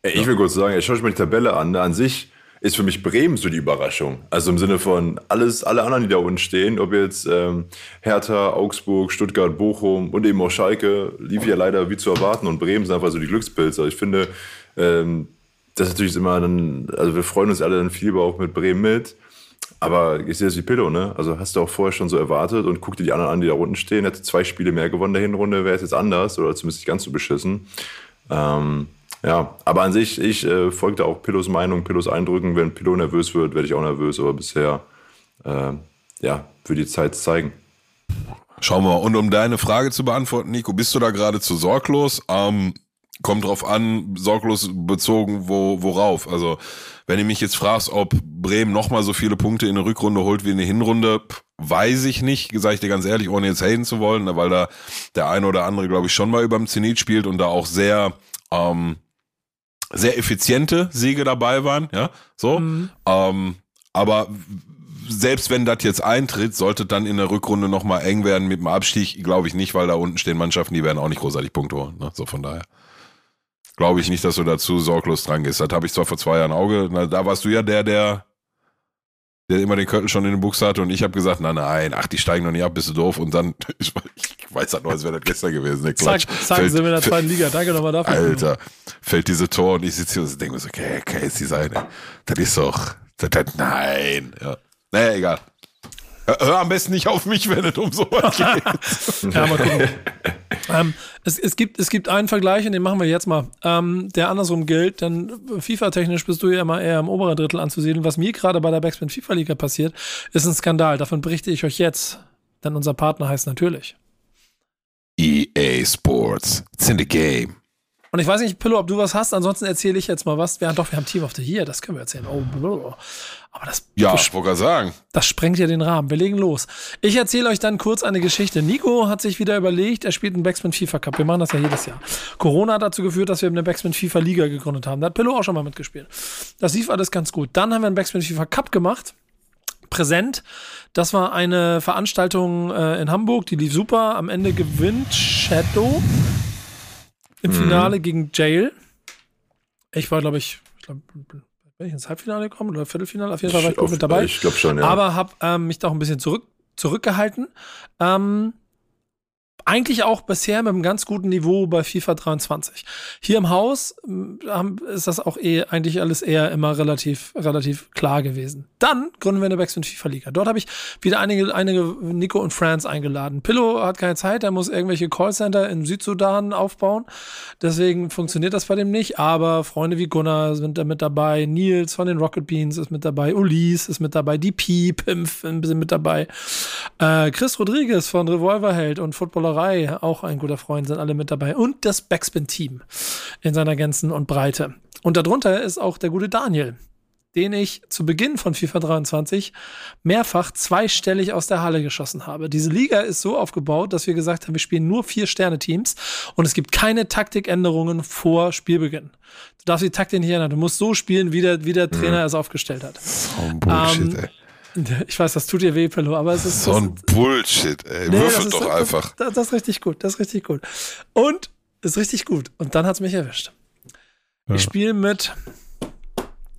Ey, Ich will kurz sagen, ich schaue mir die Tabelle an. An sich ist für mich Bremen so die Überraschung. Also im Sinne von alles, alle anderen, die da unten stehen, ob jetzt ähm, Hertha, Augsburg, Stuttgart, Bochum und eben auch Schalke, lief ja leider wie zu erwarten und Bremen sind einfach so die Glückspilze. Ich finde, Ähm, das ist natürlich immer dann, also wir freuen uns alle dann viel auch mit Bremen mit. Aber ich sehe das wie Pillow, ne? Also hast du auch vorher schon so erwartet und guck dir die anderen an, die da unten stehen. Hätte zwei Spiele mehr gewonnen der Hinrunde, wäre es jetzt anders oder zumindest nicht ganz so beschissen. Ähm, ja, aber an sich, ich äh, folgte auch Pillows Meinung, Pillows Eindrücken. Wenn Pillow nervös wird, werde ich auch nervös. Aber bisher, äh, ja, wird die Zeit zeigen. Schauen wir mal. Und um deine Frage zu beantworten, Nico, bist du da gerade zu sorglos? Ähm, kommt drauf an, sorglos bezogen, wo, worauf? Also, wenn du mich jetzt fragst, ob Bremen nochmal so viele Punkte in der Rückrunde holt wie in der Hinrunde, weiß ich nicht, sage ich dir ganz ehrlich, ohne jetzt haten zu wollen, weil da der eine oder andere, glaube ich, schon mal über dem Zenit spielt und da auch sehr, ähm, sehr effiziente Siege dabei waren, ja, so. Mhm. Ähm, aber selbst wenn das jetzt eintritt, sollte dann in der Rückrunde nochmal eng werden mit dem Abstieg, glaube ich nicht, weil da unten stehen Mannschaften, die werden auch nicht großartig Punkte holen. Ne? So von daher. Glaube ich nicht, dass du dazu sorglos dran gehst. Das habe ich zwar vor zwei Jahren Auge, na, da warst du ja der, der, der immer den Köttel schon in den Buchs hatte und ich habe gesagt, nein, nein, ach, die steigen noch nicht ab, bist du doof. Und dann, ich, weiß halt noch, als wäre das gestern gewesen. Klatsch. Zack, zack, sind wir in der zweiten Liga. Danke nochmal dafür. Alter, fällt diese Tor und ich sitze hier und denke mir so, okay, okay, ist die seine. Das ist doch, das, das, nein. Ja. Naja, egal. Hör am besten nicht auf mich, wenn es um sowas geht. ja, mal gucken. ähm, es, es, gibt, es gibt einen Vergleich, und den machen wir jetzt mal, ähm, der andersrum gilt, denn FIFA-technisch bist du ja immer eher im oberen Drittel anzusiedeln. Was mir gerade bei der Backspin FIFA-Liga passiert, ist ein Skandal. Davon berichte ich euch jetzt, denn unser Partner heißt natürlich EA Sports. It's in the game. Und ich weiß nicht, Pillow, ob du was hast, ansonsten erzähle ich jetzt mal was. Ja, doch, wir haben Team of the Year, das können wir erzählen. Oh, blablabla. aber das, ja, ich wollte sagen. Das sprengt ja den Rahmen. Wir legen los. Ich erzähle euch dann kurz eine Geschichte. Nico hat sich wieder überlegt, er spielt einen Backspin FIFA Cup. Wir machen das ja jedes Jahr. Corona hat dazu geführt, dass wir eine Backspin FIFA Liga gegründet haben. Da hat Pillow auch schon mal mitgespielt. Das lief alles ganz gut. Dann haben wir einen Backspin FIFA Cup gemacht präsent. Das war eine Veranstaltung äh, in Hamburg, die lief super. Am Ende gewinnt Shadow im mhm. Finale gegen Jail. Ich war, glaube ich, ich glaub, bin ich ins Halbfinale gekommen oder Viertelfinale? Auf jeden Fall war ich gut mit dabei. Ich glaube schon, ja. Aber habe ähm, mich da auch ein bisschen zurück, zurückgehalten. Ähm, eigentlich auch bisher mit einem ganz guten Niveau bei FIFA 23. Hier im Haus ähm, ist das auch eh eigentlich alles eher immer relativ, relativ klar gewesen. Dann gründen wir eine Backspin FIFA Liga. Dort habe ich wieder einige, einige Nico und Friends eingeladen. Pillow hat keine Zeit, er muss irgendwelche Callcenter in Südsudan aufbauen. Deswegen funktioniert das bei dem nicht. Aber Freunde wie Gunnar sind da mit dabei, Nils von den Rocket Beans ist mit dabei, Ulis ist mit dabei, DP, Pimpf sind mit dabei, äh, Chris Rodriguez von Revolverheld und Footballer Zauberei, auch ein guter Freund, sind alle mit dabei. Und das Backspin-Team in seiner Gänzen und Breite. Und darunter ist auch der gute Daniel, den ich zu Beginn von FIFA 23 mehrfach zweistellig aus der Halle geschossen habe. Diese Liga ist so aufgebaut, dass wir gesagt haben, wir spielen nur vier Sterne-Teams und es gibt keine Taktikänderungen vor Spielbeginn. Du darfst die Taktik nicht ändern. Du musst so spielen, wie der, wie der Trainer mhm. es aufgestellt hat. Ein Bullshit, ähm, ey. Ich weiß, das tut dir weh, Pillow, aber es ist so ein Bullshit, ey. Nee, Würfel doch einfach. Das, das, ist richtig gut, das ist richtig gut. Und ist richtig gut. Und dann hat es mich erwischt. Ja. Ich spiele mit,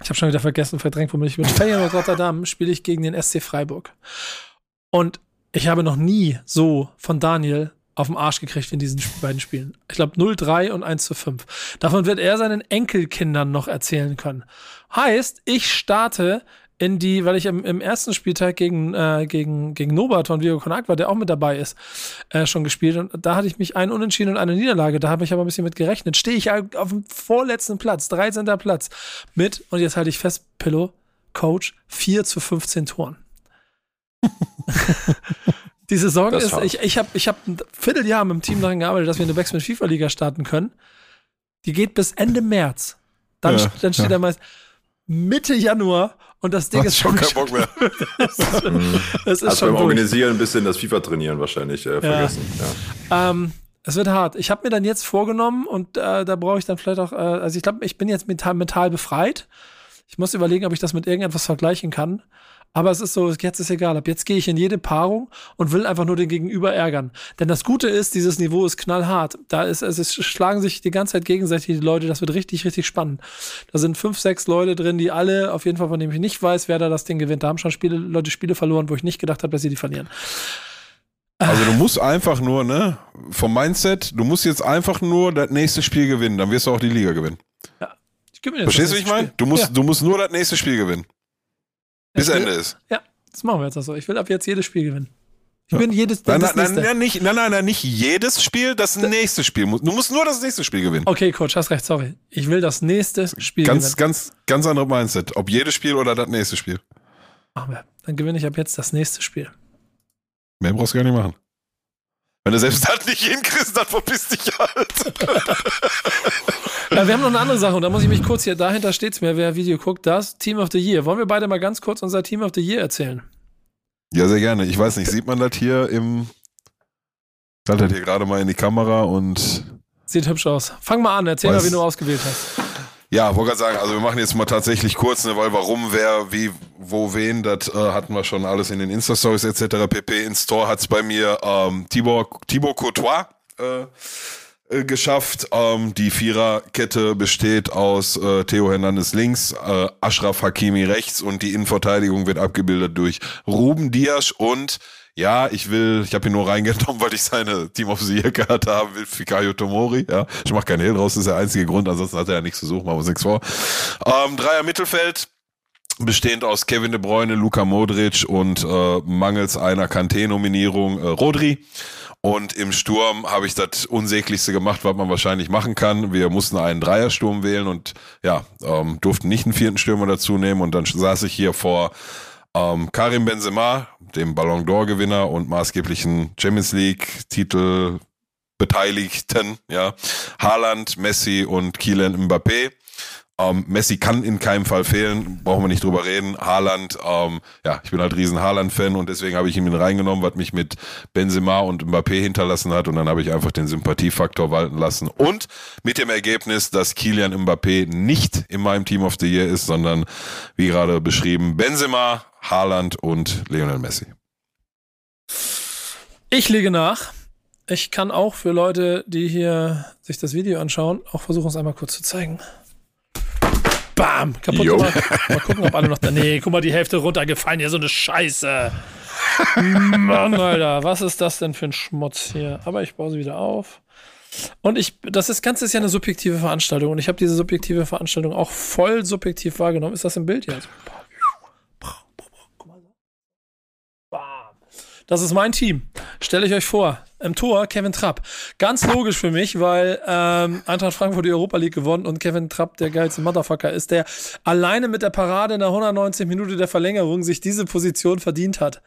ich habe schon wieder vergessen, verdrängt, womit ich mit Feyenoord Rotterdam spiele ich gegen den SC Freiburg. Und ich habe noch nie so von Daniel auf den Arsch gekriegt in diesen beiden Spielen. Ich glaube 0-3 und 1 zu 5. Davon wird er seinen Enkelkindern noch erzählen können. Heißt, ich starte in die, weil ich im, im ersten Spieltag gegen, äh, gegen, gegen Nobat von Vigo Conagua, der auch mit dabei ist, äh, schon gespielt. Und da hatte ich mich einen Unentschieden und eine Niederlage. Da habe ich aber ein bisschen mit gerechnet. Stehe ich auf dem vorletzten Platz, 13. Platz, mit, und jetzt halte ich fest, Pillow, Coach, 4 zu 15 Toren. Die Saison das ist, ich, ich habe ich hab ein Vierteljahr mit dem Team daran gearbeitet, dass wir eine Backspin FIFA Liga starten können. Die geht bis Ende März. Dann, ja, dann steht ja. da meist Mitte Januar und das Ding Hast ist schon kein Bock mehr. das ist, das ist also beim Organisieren ein bisschen das FIFA trainieren wahrscheinlich äh, vergessen. Ja. Ähm, es wird hart. Ich habe mir dann jetzt vorgenommen und äh, da brauche ich dann vielleicht auch, äh, also ich glaube, ich bin jetzt mental, mental befreit. Ich muss überlegen, ob ich das mit irgendetwas vergleichen kann. Aber es ist so, jetzt ist egal. Ab jetzt gehe ich in jede Paarung und will einfach nur den Gegenüber ärgern. Denn das Gute ist, dieses Niveau ist knallhart. Da ist, es ist, schlagen sich die ganze Zeit gegenseitig die Leute. Das wird richtig, richtig spannend. Da sind fünf, sechs Leute drin, die alle, auf jeden Fall, von denen ich nicht weiß, wer da das Ding gewinnt. Da haben schon Spiele, Leute Spiele verloren, wo ich nicht gedacht habe, dass sie die verlieren. Also du musst einfach nur, ne, vom Mindset, du musst jetzt einfach nur das nächste Spiel gewinnen, dann wirst du auch die Liga gewinnen. Ja. Verstehst du, wie ich meine? Du musst, Ja. du musst nur das nächste Spiel gewinnen. Bis will- Ende ist. Ja, das machen wir jetzt auch so. Ich will ab jetzt jedes Spiel gewinnen. Ich bin jedes Nein, das nein, nein, nicht, nein, nein, nein, nicht jedes Spiel, das nächste Spiel. Du musst nur das nächste Spiel gewinnen. Okay, Coach, hast recht, sorry. Ich will das nächste Spiel Ganz, gewinnen. ganz, ganz andere Mindset. Ob jedes Spiel oder das nächste Spiel. Machen wir. Dann gewinne ich ab jetzt das nächste Spiel. Mehr brauchst du gar nicht machen. Wenn du selbst das nicht hinkriegst, dann verpiss dich halt. Ja, wir haben noch eine andere Sache und da muss ich mich kurz hier, dahinter steht's mir, wer Video guckt, das Team of the Year. Wollen wir beide mal ganz kurz unser Team of the Year erzählen? Ja, sehr gerne. Ich weiß nicht, sieht man das hier im. Ich halte das hier gerade mal in die Kamera und. Sieht hübsch aus. Fang mal an, erzähl mal, wie du ausgewählt hast. Ja, wollte gerade sagen, also wir machen jetzt mal tatsächlich kurz, ne, weil warum, wer, wie, wo, wen, das äh, hatten wir schon alles in den Insta-Stories etc. pp. In Store hat's bei mir ähm, Tibor, Tibor Courtois äh, äh, geschafft. Ähm, die Viererkette besteht aus äh, Theo Hernandez links, äh, Ashraf Hakimi rechts und die Innenverteidigung wird abgebildet durch Ruben Dias und ja, ich will, ich habe ihn nur reingenommen, weil ich seine Team of the Year Karte haben will, Fikayo Tomori. Ja, ich mache keinen Hehl draus, das ist der einzige Grund, ansonsten hat er ja nichts zu suchen, machen wir uns nichts vor. Ähm, Dreier Mittelfeld, bestehend aus Kevin De Bruyne, Luka Modric und äh, mangels einer Kanté-Nominierung äh, Rodri. Und im Sturm habe ich das unsäglichste gemacht, was man wahrscheinlich machen kann. Wir mussten einen Dreiersturm wählen und ja, ähm, durften nicht einen vierten Stürmer dazu nehmen. Und dann saß ich hier vor ähm, Karim Benzema, dem Ballon d'Or-Gewinner und maßgeblichen Champions League-Titel Beteiligten, ja, Haaland, Messi und Kylian Mbappé. Ähm, Messi kann in keinem Fall fehlen, brauchen wir nicht drüber reden. Haaland, ähm, ja, ich bin halt riesen Haaland-Fan und deswegen habe ich ihn reingenommen, was mich mit Benzema und Mbappé hinterlassen hat und dann habe ich einfach den Sympathiefaktor walten lassen und mit dem Ergebnis, dass Kylian Mbappé nicht in meinem Team of the Year ist, sondern wie gerade beschrieben Benzema, Haaland und Lionel Messi. Ich lege nach. Ich kann auch für Leute, die hier sich das Video anschauen, auch versuchen, es einmal kurz zu zeigen. Bam! Kaputt Jo. gemacht. Mal gucken, ob alle noch da. Nee, guck mal, die Hälfte runtergefallen. Hier so eine Scheiße. Mann, Alter, was ist das denn für ein Schmutz hier? Aber ich baue sie wieder auf. Und ich, das ist Ganze ist ja eine subjektive Veranstaltung und ich habe diese subjektive Veranstaltung auch voll subjektiv wahrgenommen. Ist das im Bild jetzt? Guck mal so. Bam. Das ist mein Team. Stelle ich euch vor. Im Tor Kevin Trapp. Ganz logisch für mich, weil ähm, Eintracht Frankfurt die Europa League gewonnen und Kevin Trapp der geilste Motherfucker ist, der alleine mit der Parade in der 190 Minute der Verlängerung sich diese Position verdient hat.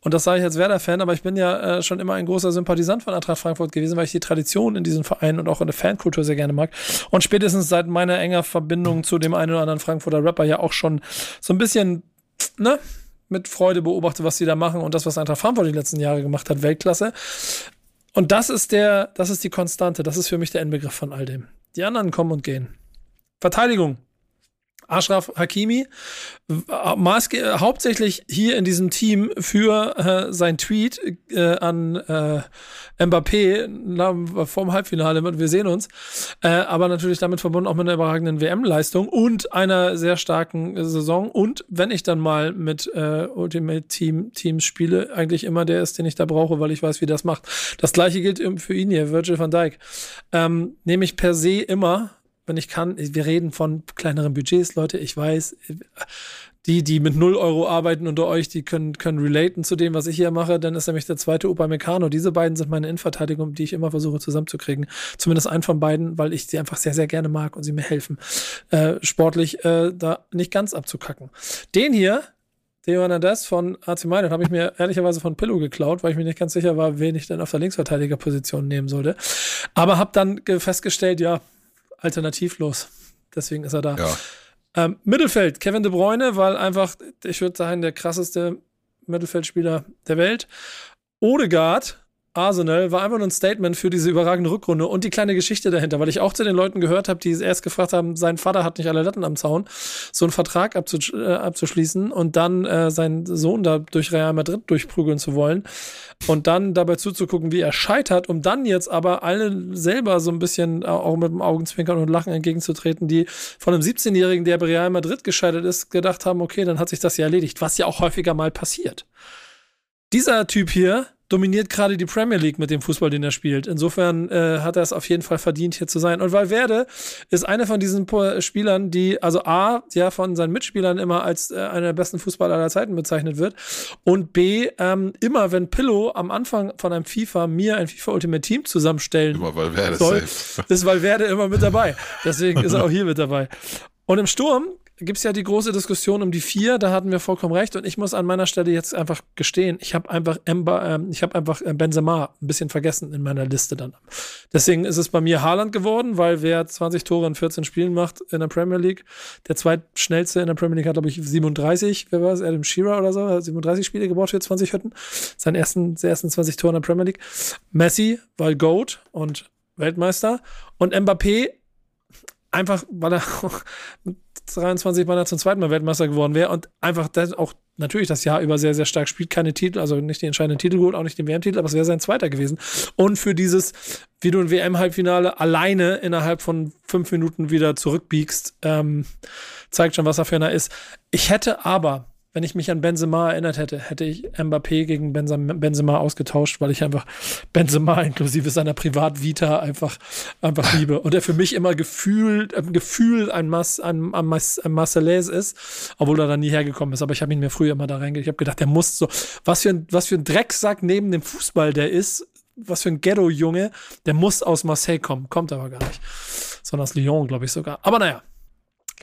Und das sage ich als Werder-Fan, aber ich bin ja äh, schon immer ein großer Sympathisant von Eintracht Frankfurt gewesen, weil ich die Tradition in diesem Verein und auch in der Fankultur sehr gerne mag. Und spätestens seit meiner enger Verbindung zu dem einen oder anderen Frankfurter Rapper ja auch schon so ein bisschen, ne? Mit Freude beobachte, was die da machen und das, was Eintracht Frankfurt die letzten Jahre gemacht hat, Weltklasse. Und das ist der, das ist die Konstante, das ist für mich der Endbegriff von all dem. Die anderen kommen und gehen. Verteidigung. Ashraf Hakimi, w- maßge äh, hauptsächlich hier in diesem Team für äh, sein Tweet äh, an äh, Mbappé na, vorm Halbfinale. Wir sehen uns. Äh, aber natürlich damit verbunden auch mit einer überragenden WM-Leistung und einer sehr starken äh, Saison. Und wenn ich dann mal mit äh, Ultimate Team Teams spiele, eigentlich immer der ist, den ich da brauche, weil ich weiß, wie das macht. Das gleiche gilt im- für ihn hier, Virgil van Dijk. Ähm, nehme ich per se immer, wenn ich kann, wir reden von kleineren Budgets, Leute, ich weiß, die, die mit 0 Euro arbeiten unter euch, die können, können relaten zu dem, was ich hier mache. Dann ist nämlich der zweite Upamecano. Diese beiden sind meine Innenverteidigung, die ich immer versuche zusammenzukriegen. Zumindest einen von beiden, weil ich sie einfach sehr, sehr gerne mag und sie mir helfen, äh, sportlich äh, da nicht ganz abzukacken. Den hier, Theo Hernandez von AC Mailand habe ich mir ehrlicherweise von Pillow geklaut, weil ich mir nicht ganz sicher war, wen ich denn auf der Linksverteidigerposition nehmen sollte. Aber habe dann ge- festgestellt, ja, alternativlos. Deswegen ist er da. Ja. Ähm, Mittelfeld, Kevin De Bruyne, weil einfach, ich würde sagen, der krasseste Mittelfeldspieler der Welt. Odegaard, Arsenal, war einfach nur ein Statement für diese überragende Rückrunde und die kleine Geschichte dahinter, weil ich auch zu den Leuten gehört habe, die erst gefragt haben, sein Vater hat nicht alle Latten am Zaun, so einen Vertrag abzusch äh, abzuschließen und dann äh, seinen Sohn da durch Real Madrid durchprügeln zu wollen und dann dabei zuzugucken, wie er scheitert, um dann jetzt aber allen selber so ein bisschen äh, auch mit dem Augenzwinkern und Lachen entgegenzutreten, die von einem 17-Jährigen, der bei Real Madrid gescheitert ist, gedacht haben, okay, dann hat sich das ja erledigt, was ja auch häufiger mal passiert. Dieser Typ hier dominiert gerade die Premier League mit dem Fußball, den er spielt. Insofern äh, hat er es auf jeden Fall verdient, hier zu sein. Und Valverde ist einer von diesen Spielern, die, also A, ja, von seinen Mitspielern immer als äh, einer der besten Fußballer aller Zeiten bezeichnet wird. Und B, ähm, immer wenn Pillow am Anfang von einem FIFA mir ein FIFA Ultimate Team zusammenstellen immer Valverde soll, safe. ist Valverde immer mit dabei. Deswegen ist er auch hier mit dabei. Und im Sturm gibt es ja die große Diskussion um die vier, da hatten wir vollkommen recht und ich muss an meiner Stelle jetzt einfach gestehen, ich habe einfach Ember, ähm, ich habe einfach äh, Benzema ein bisschen vergessen in meiner Liste dann. Deswegen ist es bei mir Haaland geworden, weil wer 20 Tore in 14 Spielen macht in der Premier League, der zweitschnellste in der Premier League hat glaube ich 37, wer war es, Adam Shearer oder so, hat 37 Spiele gebraucht für 20 Hütten, seinen ersten, seine ersten 20 Tore in der Premier League. Messi, weil Goat und Weltmeister und Mbappé einfach, weil er 23 Mal zum zweiten Mal Weltmeister geworden wäre und einfach das auch natürlich das Jahr über sehr, sehr stark spielt, keine Titel, also nicht die entscheidenden Titel geholt, auch nicht den WM-Titel, aber es wäre sein zweiter gewesen. Und für dieses, wie du ein WM-Halbfinale alleine innerhalb von fünf Minuten wieder zurückbiegst, ähm, zeigt schon, was er für einer ist. Ich hätte aber wenn ich mich an Benzema erinnert hätte, hätte ich Mbappé gegen Benzema ausgetauscht, weil ich einfach Benzema inklusive seiner Privatvita einfach, einfach liebe. Und er für mich immer gefühlt, äh, Gefühl ein, Mas, ein, ein, Mas, ein Marcellais ist, obwohl er da nie hergekommen ist. Aber ich habe ihn mir früher immer da reingelegt. Ich habe gedacht, der muss so, was für, ein, was für ein Drecksack neben dem Fußball der ist, was für ein Ghetto-Junge, der muss aus Marseille kommen. Kommt aber gar nicht. Sondern aus Lyon, glaube ich sogar. Aber naja,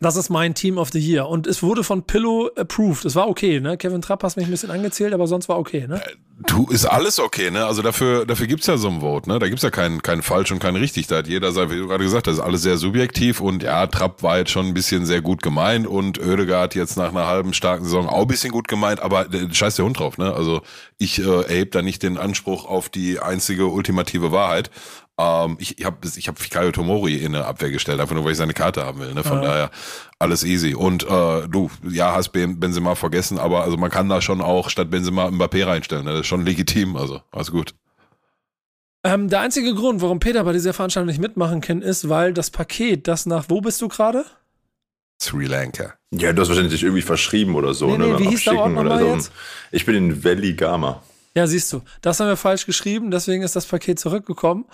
das ist mein Team of the Year. Und es wurde von Pillow approved. Es war okay, ne? Kevin Trapp hast mich ein bisschen angezählt, aber sonst war okay, ne? Äh, du, ist alles okay, ne? Also dafür, dafür gibt's ja so ein Vote, ne? Da gibt's ja keinen kein falsch und kein richtig. Da hat jeder, wie du gerade gesagt hast, alles sehr subjektiv. Und ja, Trapp war jetzt schon ein bisschen sehr gut gemeint und Oedegaard jetzt nach einer halben starken Saison auch ein bisschen gut gemeint, aber äh, scheiß der Hund drauf, ne? Also ich äh, erhebe da nicht den Anspruch auf die einzige ultimative Wahrheit. Ähm, ich ich habe ich hab Fikayo Tomori in eine Abwehr gestellt, einfach nur, weil ich seine Karte haben will. Ne? Von ja. daher alles easy. Und äh, du, ja, hast Benzema vergessen, aber also man kann da schon auch statt Benzema Mbappé reinstellen. Ne? Das ist schon legitim, also alles gut. Ähm, der einzige Grund, warum Peter bei dieser Veranstaltung nicht mitmachen kann, ist, weil das Paket, das nach, wo bist du gerade? Sri Lanka. Ja, du hast wahrscheinlich irgendwie verschrieben oder so. Nee, nee, ne, wie hieß der Ort nochmal so. jetzt? Ich bin in Valley Gama. Ja, siehst du, das haben wir falsch geschrieben, deswegen ist das Paket zurückgekommen.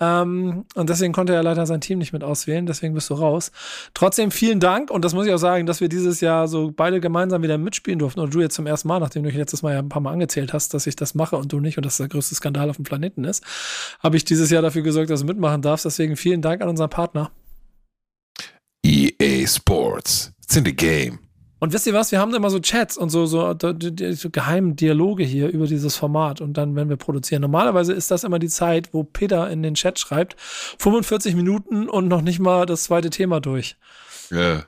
Ähm, und deswegen konnte er leider sein Team nicht mit auswählen, deswegen bist du raus. Trotzdem vielen Dank und das muss ich auch sagen, dass wir dieses Jahr so beide gemeinsam wieder mitspielen durften und du jetzt zum ersten Mal, nachdem du letztes Mal ja ein paar Mal angezählt hast, dass ich das mache und du nicht und das der größte Skandal auf dem Planeten ist, habe ich dieses Jahr dafür gesorgt, dass du mitmachen darfst. Deswegen vielen Dank an unseren Partner. EA Sports. It's in the game. Und wisst ihr was? Wir haben immer so Chats und so, so, so geheimen Dialoge hier über dieses Format und dann, wenn wir produzieren. Normalerweise ist das immer die Zeit, wo Peter in den Chat schreibt, 45 Minuten und noch nicht mal das zweite Thema durch. Ja.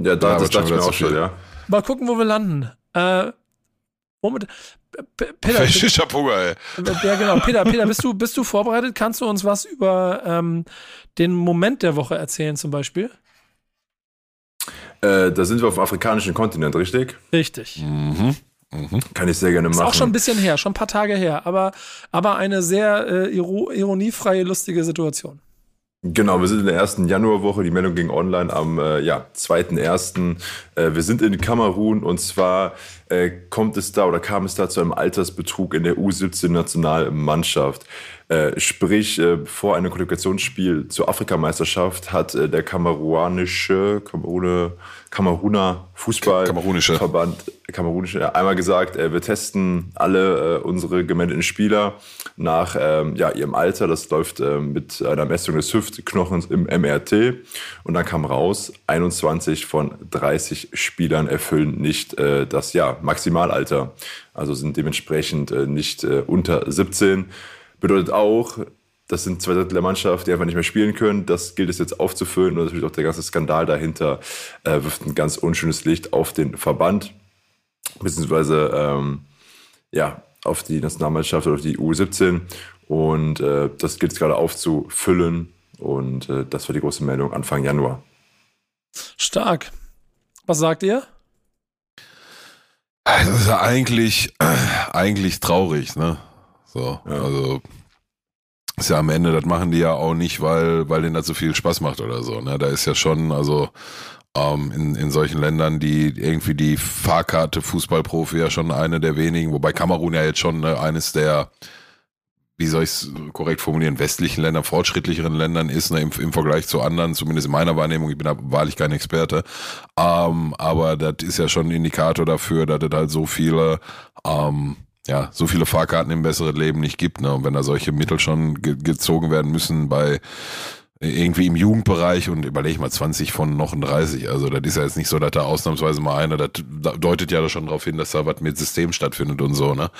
Ja, da, das dachte ich mir auch schon, ja. Mal gucken, wo wir landen. Äh, womit? Peter, hab Hunger, ey. Ja, genau. Peter, Peter, bist du, bist du vorbereitet? Kannst du uns was über ähm, den Moment der Woche erzählen, zum Beispiel? Äh, da sind wir auf dem afrikanischen Kontinent, richtig? Richtig. Mhm. Mhm. Kann ich sehr gerne machen. Ist auch schon ein bisschen her, schon ein paar Tage her, aber, aber eine sehr äh, ironiefreie, lustige Situation. Genau, wir sind in der ersten Januarwoche. Die Meldung ging online am äh, ja, 2.1. Äh, wir sind in Kamerun und zwar äh, kommt es da oder kam es da zu einem Altersbetrug in der U17-Nationalmannschaft. Äh, sprich, äh, vor einem Qualifikationsspiel zur Afrikameisterschaft hat äh, der kameruanische, Kamerune, Kameruner Fußballverband, Kamerunische, einmal gesagt, äh, wir testen alle äh, unsere gemeldeten Spieler nach ähm, ja, ihrem Alter. Das läuft äh, mit einer Messung des Hüftknochens im MRT. Und dann kam raus, 21 von 30 Spielern erfüllen nicht das ja, Maximalalter. Also sind dementsprechend nicht unter 17. Bedeutet auch, das sind zwei Drittel der Mannschaft, die einfach nicht mehr spielen können. Das gilt es jetzt aufzufüllen und natürlich auch der ganze Skandal dahinter äh, wirft ein ganz unschönes Licht auf den Verband, beziehungsweise ähm, ja, auf die Nationalmannschaft oder auf die U17. Und äh, das gilt es gerade aufzufüllen. Und äh, das war die große Meldung Anfang Januar. Stark. Was sagt ihr? Das ist ja eigentlich, eigentlich traurig, ne? So, ja. also ist ja am Ende, das machen die ja auch nicht, weil, weil denen das so viel Spaß macht oder so. Ne? Da ist ja schon, also Ähm, in, in solchen Ländern, die irgendwie die Fahrkarte Fußballprofi ja schon eine der wenigen, wobei Kamerun ja jetzt schon ne, eines der wie soll ich es korrekt formulieren, westlichen Ländern, fortschrittlicheren Ländern ist, ne, im, im Vergleich zu anderen, zumindest in meiner Wahrnehmung, ich bin da wahrlich kein Experte, ähm, aber das ist ja schon ein Indikator dafür, dass es halt so viele, ähm, ja, so viele Fahrkarten im besseren Leben nicht gibt, ne, und wenn da solche Mittel schon ge gezogen werden müssen bei irgendwie im Jugendbereich und überlege mal 20 von noch 30. Also das ist ja jetzt nicht so, dass da ausnahmsweise mal einer, das deutet ja schon darauf hin, dass da was mit System stattfindet und so, ne?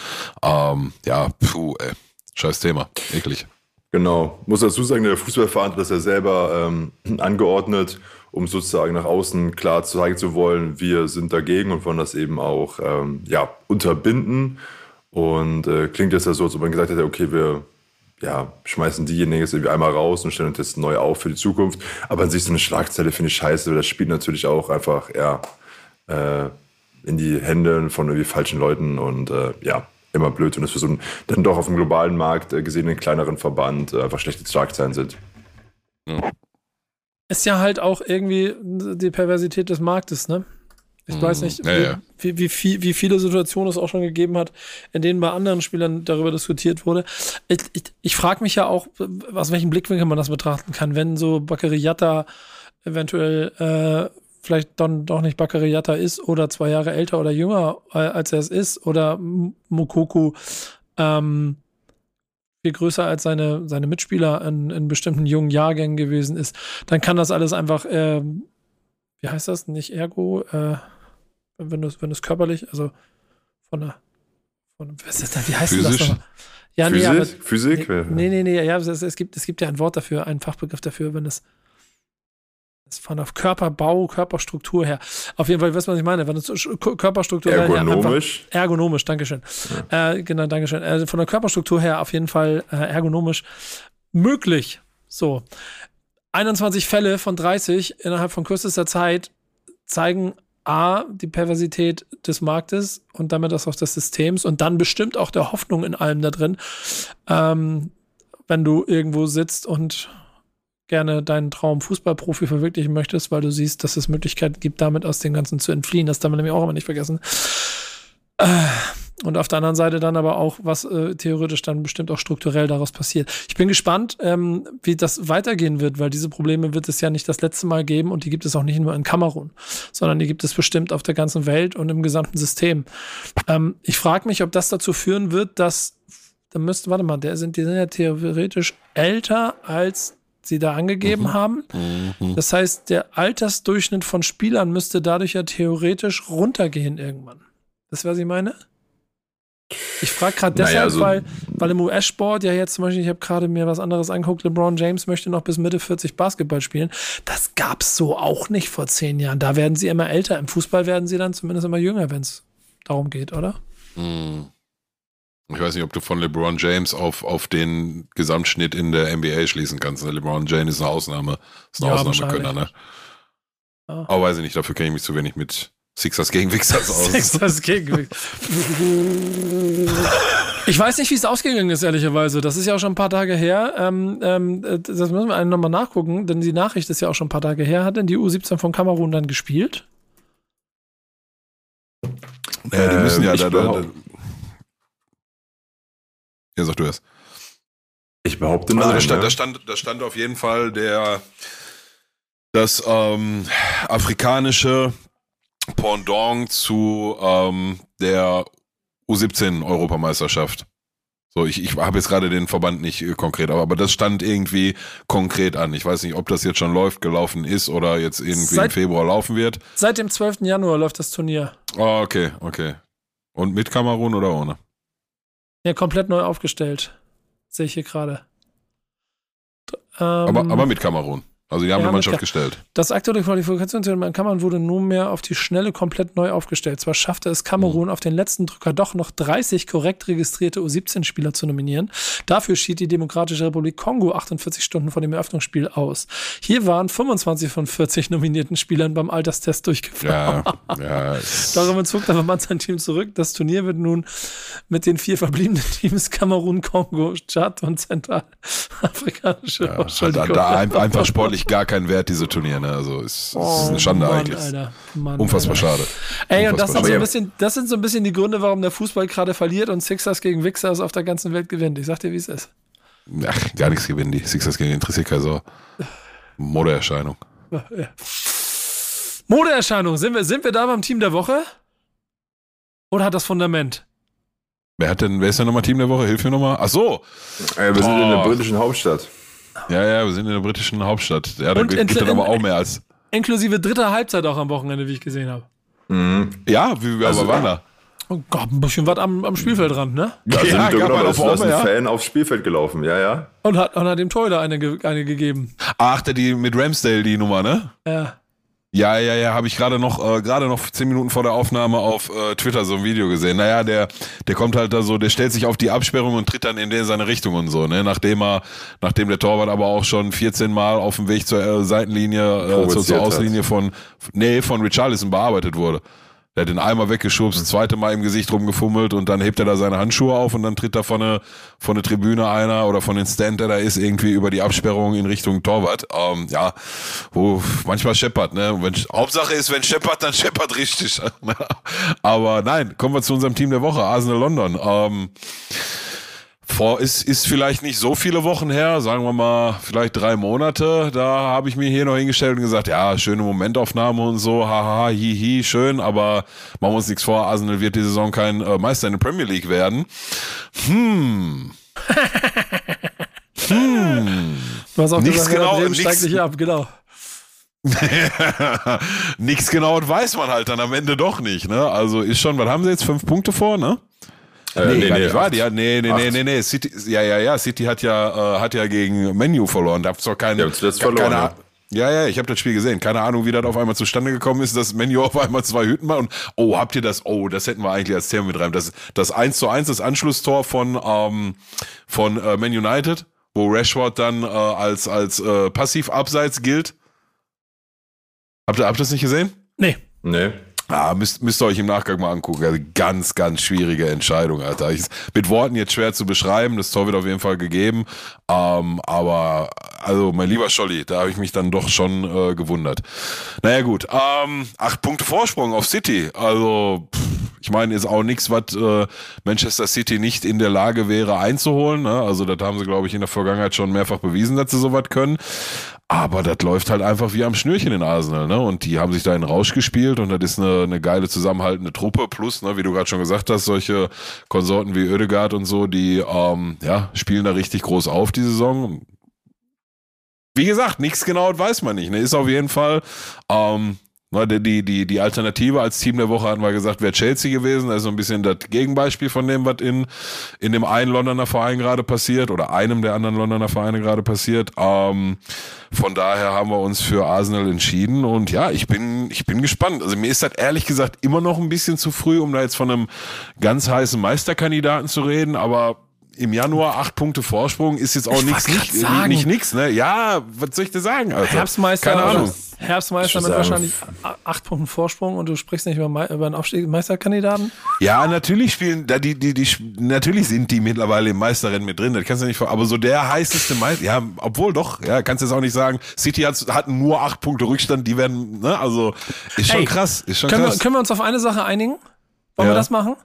Ähm, ja, puh, ey. Scheiß Thema. Eklig. Genau. Muss dazu sagen, der Fußballverein hat das ja selber ähm, angeordnet, um sozusagen nach außen klar zeigen zu wollen, wir sind dagegen und wollen das eben auch ähm, ja, unterbinden. Und äh, klingt jetzt ja so, als ob man gesagt hätte, okay, wir ja, schmeißen diejenigen jetzt irgendwie einmal raus und stellen uns jetzt neu auf für die Zukunft. Aber an sich so eine Schlagzeile finde ich scheiße, weil das spielt natürlich auch einfach ja, äh, in die Hände von irgendwie falschen Leuten und äh, ja, immer blöd und es für so einen dann doch auf dem globalen Markt äh, gesehen einen kleineren Verband äh, einfach schlechte Schlagzeilen sind. Ja. Ist ja halt auch irgendwie die Perversität des Marktes, ne? Ich mhm. weiß nicht, ja, wie, ja. Wie, wie, viel, wie viele Situationen es auch schon gegeben hat, in denen bei anderen Spielern darüber diskutiert wurde. Ich, ich, ich frage mich ja auch, aus welchem Blickwinkel man das betrachten kann, wenn so Bakariata eventuell äh, vielleicht dann doch nicht Bakariata ist oder zwei Jahre älter oder jünger, äh, als er es ist, oder Mokoku ähm, viel größer als seine, seine Mitspieler in, in bestimmten jungen Jahrgängen gewesen ist, dann kann das alles einfach, äh, wie heißt das, nicht Ergo, äh, wenn du wenn es körperlich, also von der, von, was ist das, wie heißt Physisch? das Ja, Physik? nee, aber, Physik? Nee, nee, nee, ja, es, es, gibt, es gibt ja ein Wort dafür, einen Fachbegriff dafür, wenn es von der Körperbau, Körperstruktur her. Auf jeden Fall, weißt du, was ich meine? Wenn es Körperstruktur ergonomisch. Her, ergonomisch, Dankeschön. Ja. Äh, genau, Dankeschön. Also von der Körperstruktur her auf jeden Fall äh, ergonomisch möglich. So. 21 Fälle von 30 innerhalb von kürzester Zeit zeigen A, die Perversität des Marktes und damit das auch des Systems und dann bestimmt auch der Hoffnung in allem da drin. Ähm, wenn du irgendwo sitzt und gerne deinen Traum Fußballprofi verwirklichen möchtest, weil du siehst, dass es Möglichkeiten gibt, damit aus dem Ganzen zu entfliehen. Das darf man nämlich auch immer nicht vergessen. Äh, und auf der anderen Seite dann aber auch, was äh, theoretisch dann bestimmt auch strukturell daraus passiert. Ich bin gespannt, ähm, wie das weitergehen wird, weil diese Probleme wird es ja nicht das letzte Mal geben und die gibt es auch nicht nur in Kamerun, sondern die gibt es bestimmt auf der ganzen Welt und im gesamten System. Ähm, ich frage mich, ob das dazu führen wird, dass da müsste, warte mal, der sind, die sind ja theoretisch älter als sie da angegeben mhm. haben. Mhm. Das heißt, der Altersdurchschnitt von Spielern müsste dadurch ja theoretisch runtergehen irgendwann. Das, was ich meine? Ich frage gerade deshalb, naja, also, weil, weil im US-Sport ja jetzt zum Beispiel, ich habe gerade mir was anderes angeguckt, LeBron James möchte noch bis Mitte 40 Basketball spielen. Das gab es so auch nicht vor zehn Jahren. Da werden sie immer älter. Im Fußball werden sie dann zumindest immer jünger, wenn es darum geht, oder? Mhm. Ich weiß nicht, ob du von LeBron James auf, auf den Gesamtschnitt in der NBA schließen kannst. Ne? LeBron James ist eine Ausnahme, ist ein ja, Ausnahmekönner, ne? Ja. Aber weiß ich nicht, dafür kenne ich mich zu wenig mit Sixers gegen Wixers aus. Sixers gegen Ich weiß nicht, wie es ausgegangen ist, ehrlicherweise. Das ist ja auch schon ein paar Tage her. Ähm, ähm, das müssen wir einen nochmal nachgucken, denn die Nachricht ist ja auch schon ein paar Tage her. Hat denn die U17 von Kamerun dann gespielt? Naja, die müssen ja da, da, da, ja, sag du es. Ich behaupte also nein. Da stand, da, stand, da stand auf jeden Fall der das ähm, afrikanische Pendant zu ähm, der U17-Europameisterschaft. So, ich, ich habe jetzt gerade den Verband nicht äh, konkret, aber, aber das stand irgendwie konkret an. Ich weiß nicht, ob das jetzt schon läuft, gelaufen ist oder jetzt irgendwie seit, im Februar laufen wird. Seit dem 12. Januar läuft das Turnier. Oh, okay, okay. Und mit Kamerun oder ohne? Ja, komplett neu aufgestellt. Sehe ich hier gerade. Ähm, aber, aber mit Kamerun. Also die haben ja, eine Mannschaft gestellt. Das aktuelle Qualifikationsturnier in Kamerun wurde nunmehr auf die Schnelle komplett neu aufgestellt. Zwar schaffte es Kamerun mhm. auf den letzten Drücker doch noch 30 korrekt registrierte U17-Spieler zu nominieren. Dafür schied die Demokratische Republik Kongo 48 Stunden vor dem Eröffnungsspiel aus. Hier waren 25 von 40 nominierten Spielern beim Alterstest durchgefallen. Ja, ja. Darum zog der Verband sein Team zurück. Das Turnier wird nun mit den vier verbliebenen Teams Kamerun, Kongo, Tschad und Zentralafrikanische ja, da, da einfach sportlich eigentlich gar keinen Wert, diese Turniere. Ne? Also es, es ist eine Schande Oh, Mann, eigentlich. Alter. Mann, Unfassbar Alter. schade. Ey, und das sind, so ein bisschen, das sind so ein bisschen die Gründe, warum der Fußball gerade verliert und Sixers gegen Wixers auf der ganzen Welt gewinnt. Ich sag dir, wie es ist. Ach, gar nichts gewinnen die. Sixers gegen interessiert keine Sau. Modeerscheinung. Modeerscheinung, sind wir, sind wir da beim Team der Woche? Oder hat das Fundament? Wer hat denn, wer ist denn nochmal Team der Woche? Hilf mir nochmal. Ach so. Äh, wir sind in der Oh. britischen Hauptstadt. Ja, ja, wir sind in der britischen Hauptstadt. Ja, da Und es dann aber auch mehr als. Inklusive dritter Halbzeit auch am Wochenende, wie ich gesehen habe. Ja, wie wir Also- aber waren da. Oh Gott, ein bisschen was am, am Spielfeldrand, ne? Da sind, Ja, genau, gab da ist, da ein ja. Fan aufs Spielfeld gelaufen, ja, ja. Und hat, und hat dem Torhüter eine, ge- eine gegeben. Ach, der die mit Ramsdale die Nummer, ne? Ja. Ja, ja, ja, habe ich gerade noch, äh, gerade noch zehn Minuten vor der Aufnahme auf äh, Twitter so ein Video gesehen. Naja, der, der kommt halt da so, der stellt sich auf die Absperrung und tritt dann in der seine Richtung und so, ne? Nachdem er, nachdem der Torwart aber auch schon 14 Mal auf dem Weg zur äh, Seitenlinie, äh, zur, zur hat. Auslinie von, nee, von Richarlison bearbeitet wurde. Der hat den einmal weggeschubst, Mhm. zweite Mal im Gesicht rumgefummelt und dann hebt er da seine Handschuhe auf und dann tritt da von der, von der Tribüne einer oder von den Stand, der da ist, irgendwie über die Absperrung in Richtung Torwart. Ähm, ja, wo manchmal scheppert, ne? Wenn, Hauptsache ist, wenn scheppert, dann scheppert richtig. Aber nein, kommen wir zu unserem Team der Woche, Arsenal London. Ähm, vor ist, ist vielleicht nicht so viele Wochen her, sagen wir mal vielleicht drei Monate. Da habe ich mir hier noch hingestellt und gesagt, ja, schöne Momentaufnahme und so, haha, hihi, schön, aber machen wir uns nichts vor, Arsenal wird die Saison kein äh, Meister in der Premier League werden. Hm, Du hast auch Nichts gesagt, genau, Bremen steigt nicht ab, genau. nichts genau weiß man halt dann am Ende doch nicht, ne? Also ist schon, was haben sie jetzt? Fünf Punkte vor, ne? Äh, Nee, wahr. acht. Die hat, nee, nee, nee, nee, nee. City, ja, ja, ja. City hat ja, äh, hat ja gegen Menu verloren. Da hab's doch keine. Zuletzt keine, verloren, Keine, ja, ja, ich habe das Spiel gesehen. Keine Ahnung, wie das auf einmal zustande gekommen ist, dass Menu auf einmal zwei Hütten macht. Und oh, habt ihr das? Oh, das hätten wir eigentlich als Thema mit rein. Das, das 1 zu 1, das Anschlusstor von, ähm, von äh, Man United, wo Rashford dann äh, als, als äh, passiv abseits gilt. Habt ihr, habt ihr das nicht gesehen? Nee. Nee. Ah, müsst, müsst ihr euch im Nachgang mal angucken. Also ganz, ganz schwierige Entscheidung, Alter. Ich, mit Worten jetzt schwer zu beschreiben. Das Tor wird auf jeden Fall gegeben. Ähm, aber, also, mein lieber Scholli, da habe ich mich dann doch schon äh, gewundert. Naja, gut. Ähm, acht Punkte Vorsprung auf City. Also, pff, ich meine, ist auch nichts, was äh, Manchester City nicht in der Lage wäre einzuholen. Ne? Also, das haben sie, glaube ich, in der Vergangenheit schon mehrfach bewiesen, dass sie sowas können. Aber das läuft halt einfach wie am Schnürchen in Arsenal, ne? Und die haben sich da in Rausch gespielt und das ist eine, eine geile zusammenhaltende Truppe. Plus, ne, wie du gerade schon gesagt hast, solche Konsorten wie Oedegaard und so, die ähm, ja, spielen da richtig groß auf die Saison. Wie gesagt, nichts genau weiß man nicht. Ne? Ist auf jeden Fall ähm, die, die, die, die Alternative als Team der Woche hatten wir gesagt, wäre Chelsea gewesen. Das ist so ein bisschen das Gegenbeispiel von dem, was in, in dem einen Londoner Verein gerade passiert oder einem der anderen Londoner Vereine gerade passiert. Ähm, von daher haben wir uns für Arsenal entschieden und ja, ich bin, ich bin gespannt. Also mir ist das ehrlich gesagt immer noch ein bisschen zu früh, um da jetzt von einem ganz heißen Meisterkandidaten zu reden, aber im Januar acht Punkte Vorsprung ist jetzt auch Ich nichts, nicht, sagen. nicht nix, ne? Ja, was soll ich dir sagen, Alter? Herbstmeister, Keine Ahnung. Herbstmeister mit wahrscheinlich acht Punkten Vorsprung und du sprichst nicht über, über einen Aufstieg Meisterkandidaten? Ja, natürlich spielen, da die, die, die, natürlich sind die mittlerweile im Meisterrennen mit drin, das kannst du nicht vor, aber so der heißeste Meister, ja, obwohl doch, ja, kannst du jetzt auch nicht sagen, City hat, hat nur acht Punkte Rückstand, die werden, ne, also, ist schon Ey, krass, ist schon Können wir, krass. können wir uns auf eine Sache einigen? Wollen Ja. wir das machen?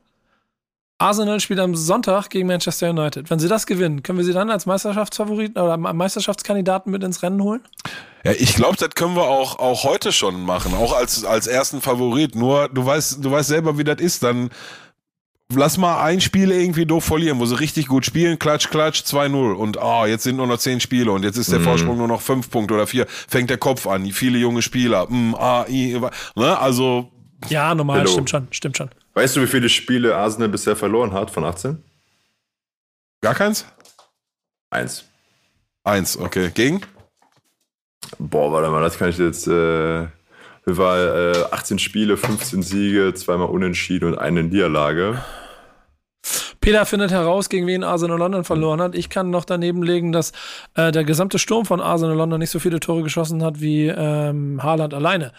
Arsenal spielt am Sonntag gegen Manchester United. Wenn sie das gewinnen, können wir sie dann als Meisterschaftsfavoriten oder Meisterschaftskandidaten mit ins Rennen holen? Ja, ich glaube, das können wir auch, auch heute schon machen, auch als, als ersten Favorit. Nur, du weißt, du weißt selber, wie das ist, dann lass mal ein Spiel irgendwie doof verlieren, wo sie richtig gut spielen, klatsch, klatsch, 2-0 und ah, jetzt sind nur noch zehn Spiele und jetzt ist der Vorsprung nur noch fünf Punkte oder vier, fängt der Kopf an, viele junge Spieler, mm, ah, i, ne, also, Ja, normal, Hello. stimmt schon, stimmt schon. Weißt du, wie viele Spiele Arsenal bisher verloren hat von 18? gar keins? Eins. Eins, okay. Gegen? Boah, warte mal, das kann ich jetzt. Äh, wir waren äh, 18 Spiele, 15 Siege, zweimal Unentschieden und eine Niederlage. Peter findet heraus, gegen wen Arsenal London verloren hat. Ich kann noch daneben legen, dass äh, der gesamte Sturm von Arsenal London nicht so viele Tore geschossen hat wie ähm, Haaland alleine.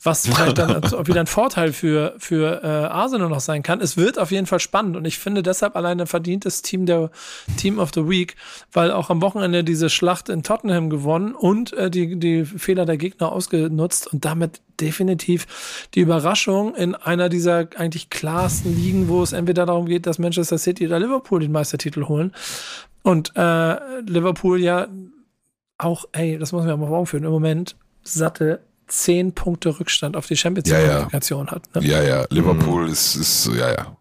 Was vielleicht dann wieder ein Vorteil für, für äh, Arsenal noch sein kann. Es wird auf jeden Fall spannend und ich finde deshalb alleine verdientes Team der Team of the Week, weil auch am Wochenende diese Schlacht in Tottenham gewonnen und äh, die, die Fehler der Gegner ausgenutzt und damit definitiv die Überraschung in einer dieser eigentlich klarsten Ligen, wo es entweder darum geht, dass Manchester City oder Liverpool den Meistertitel holen. Und äh, Liverpool ja auch, ey, das muss man ja mal vor Augen führen, im Moment satte zehn Punkte Rückstand auf die Champions League ja, ja. hat. Ne? Ja, ja, Liverpool mhm. ist, ist, ja, ja.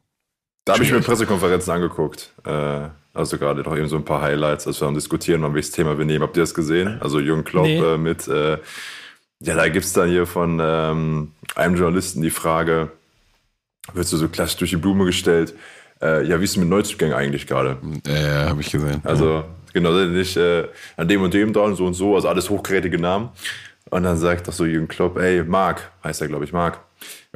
Da habe ich mir Pressekonferenzen angeguckt. Äh, also gerade noch eben so ein paar Highlights, als wir am Diskutieren waren, welches Thema wir nehmen. Habt ihr das gesehen? Also Jürgen Klopp nee. äh, mit äh, ja, da gibt es dann hier von ähm, einem Journalisten die Frage, wird so, so klassisch durch die Blume gestellt, äh, ja, wie ist es mit Neuzugängen eigentlich gerade? Ja, ja habe ich gesehen. Also, genau, nicht äh, an dem und dem dran, so und so, also alles hochkarätige Namen. Und dann sagt doch so Jürgen Klopp, ey, Marc, heißt er, glaube ich, Marc.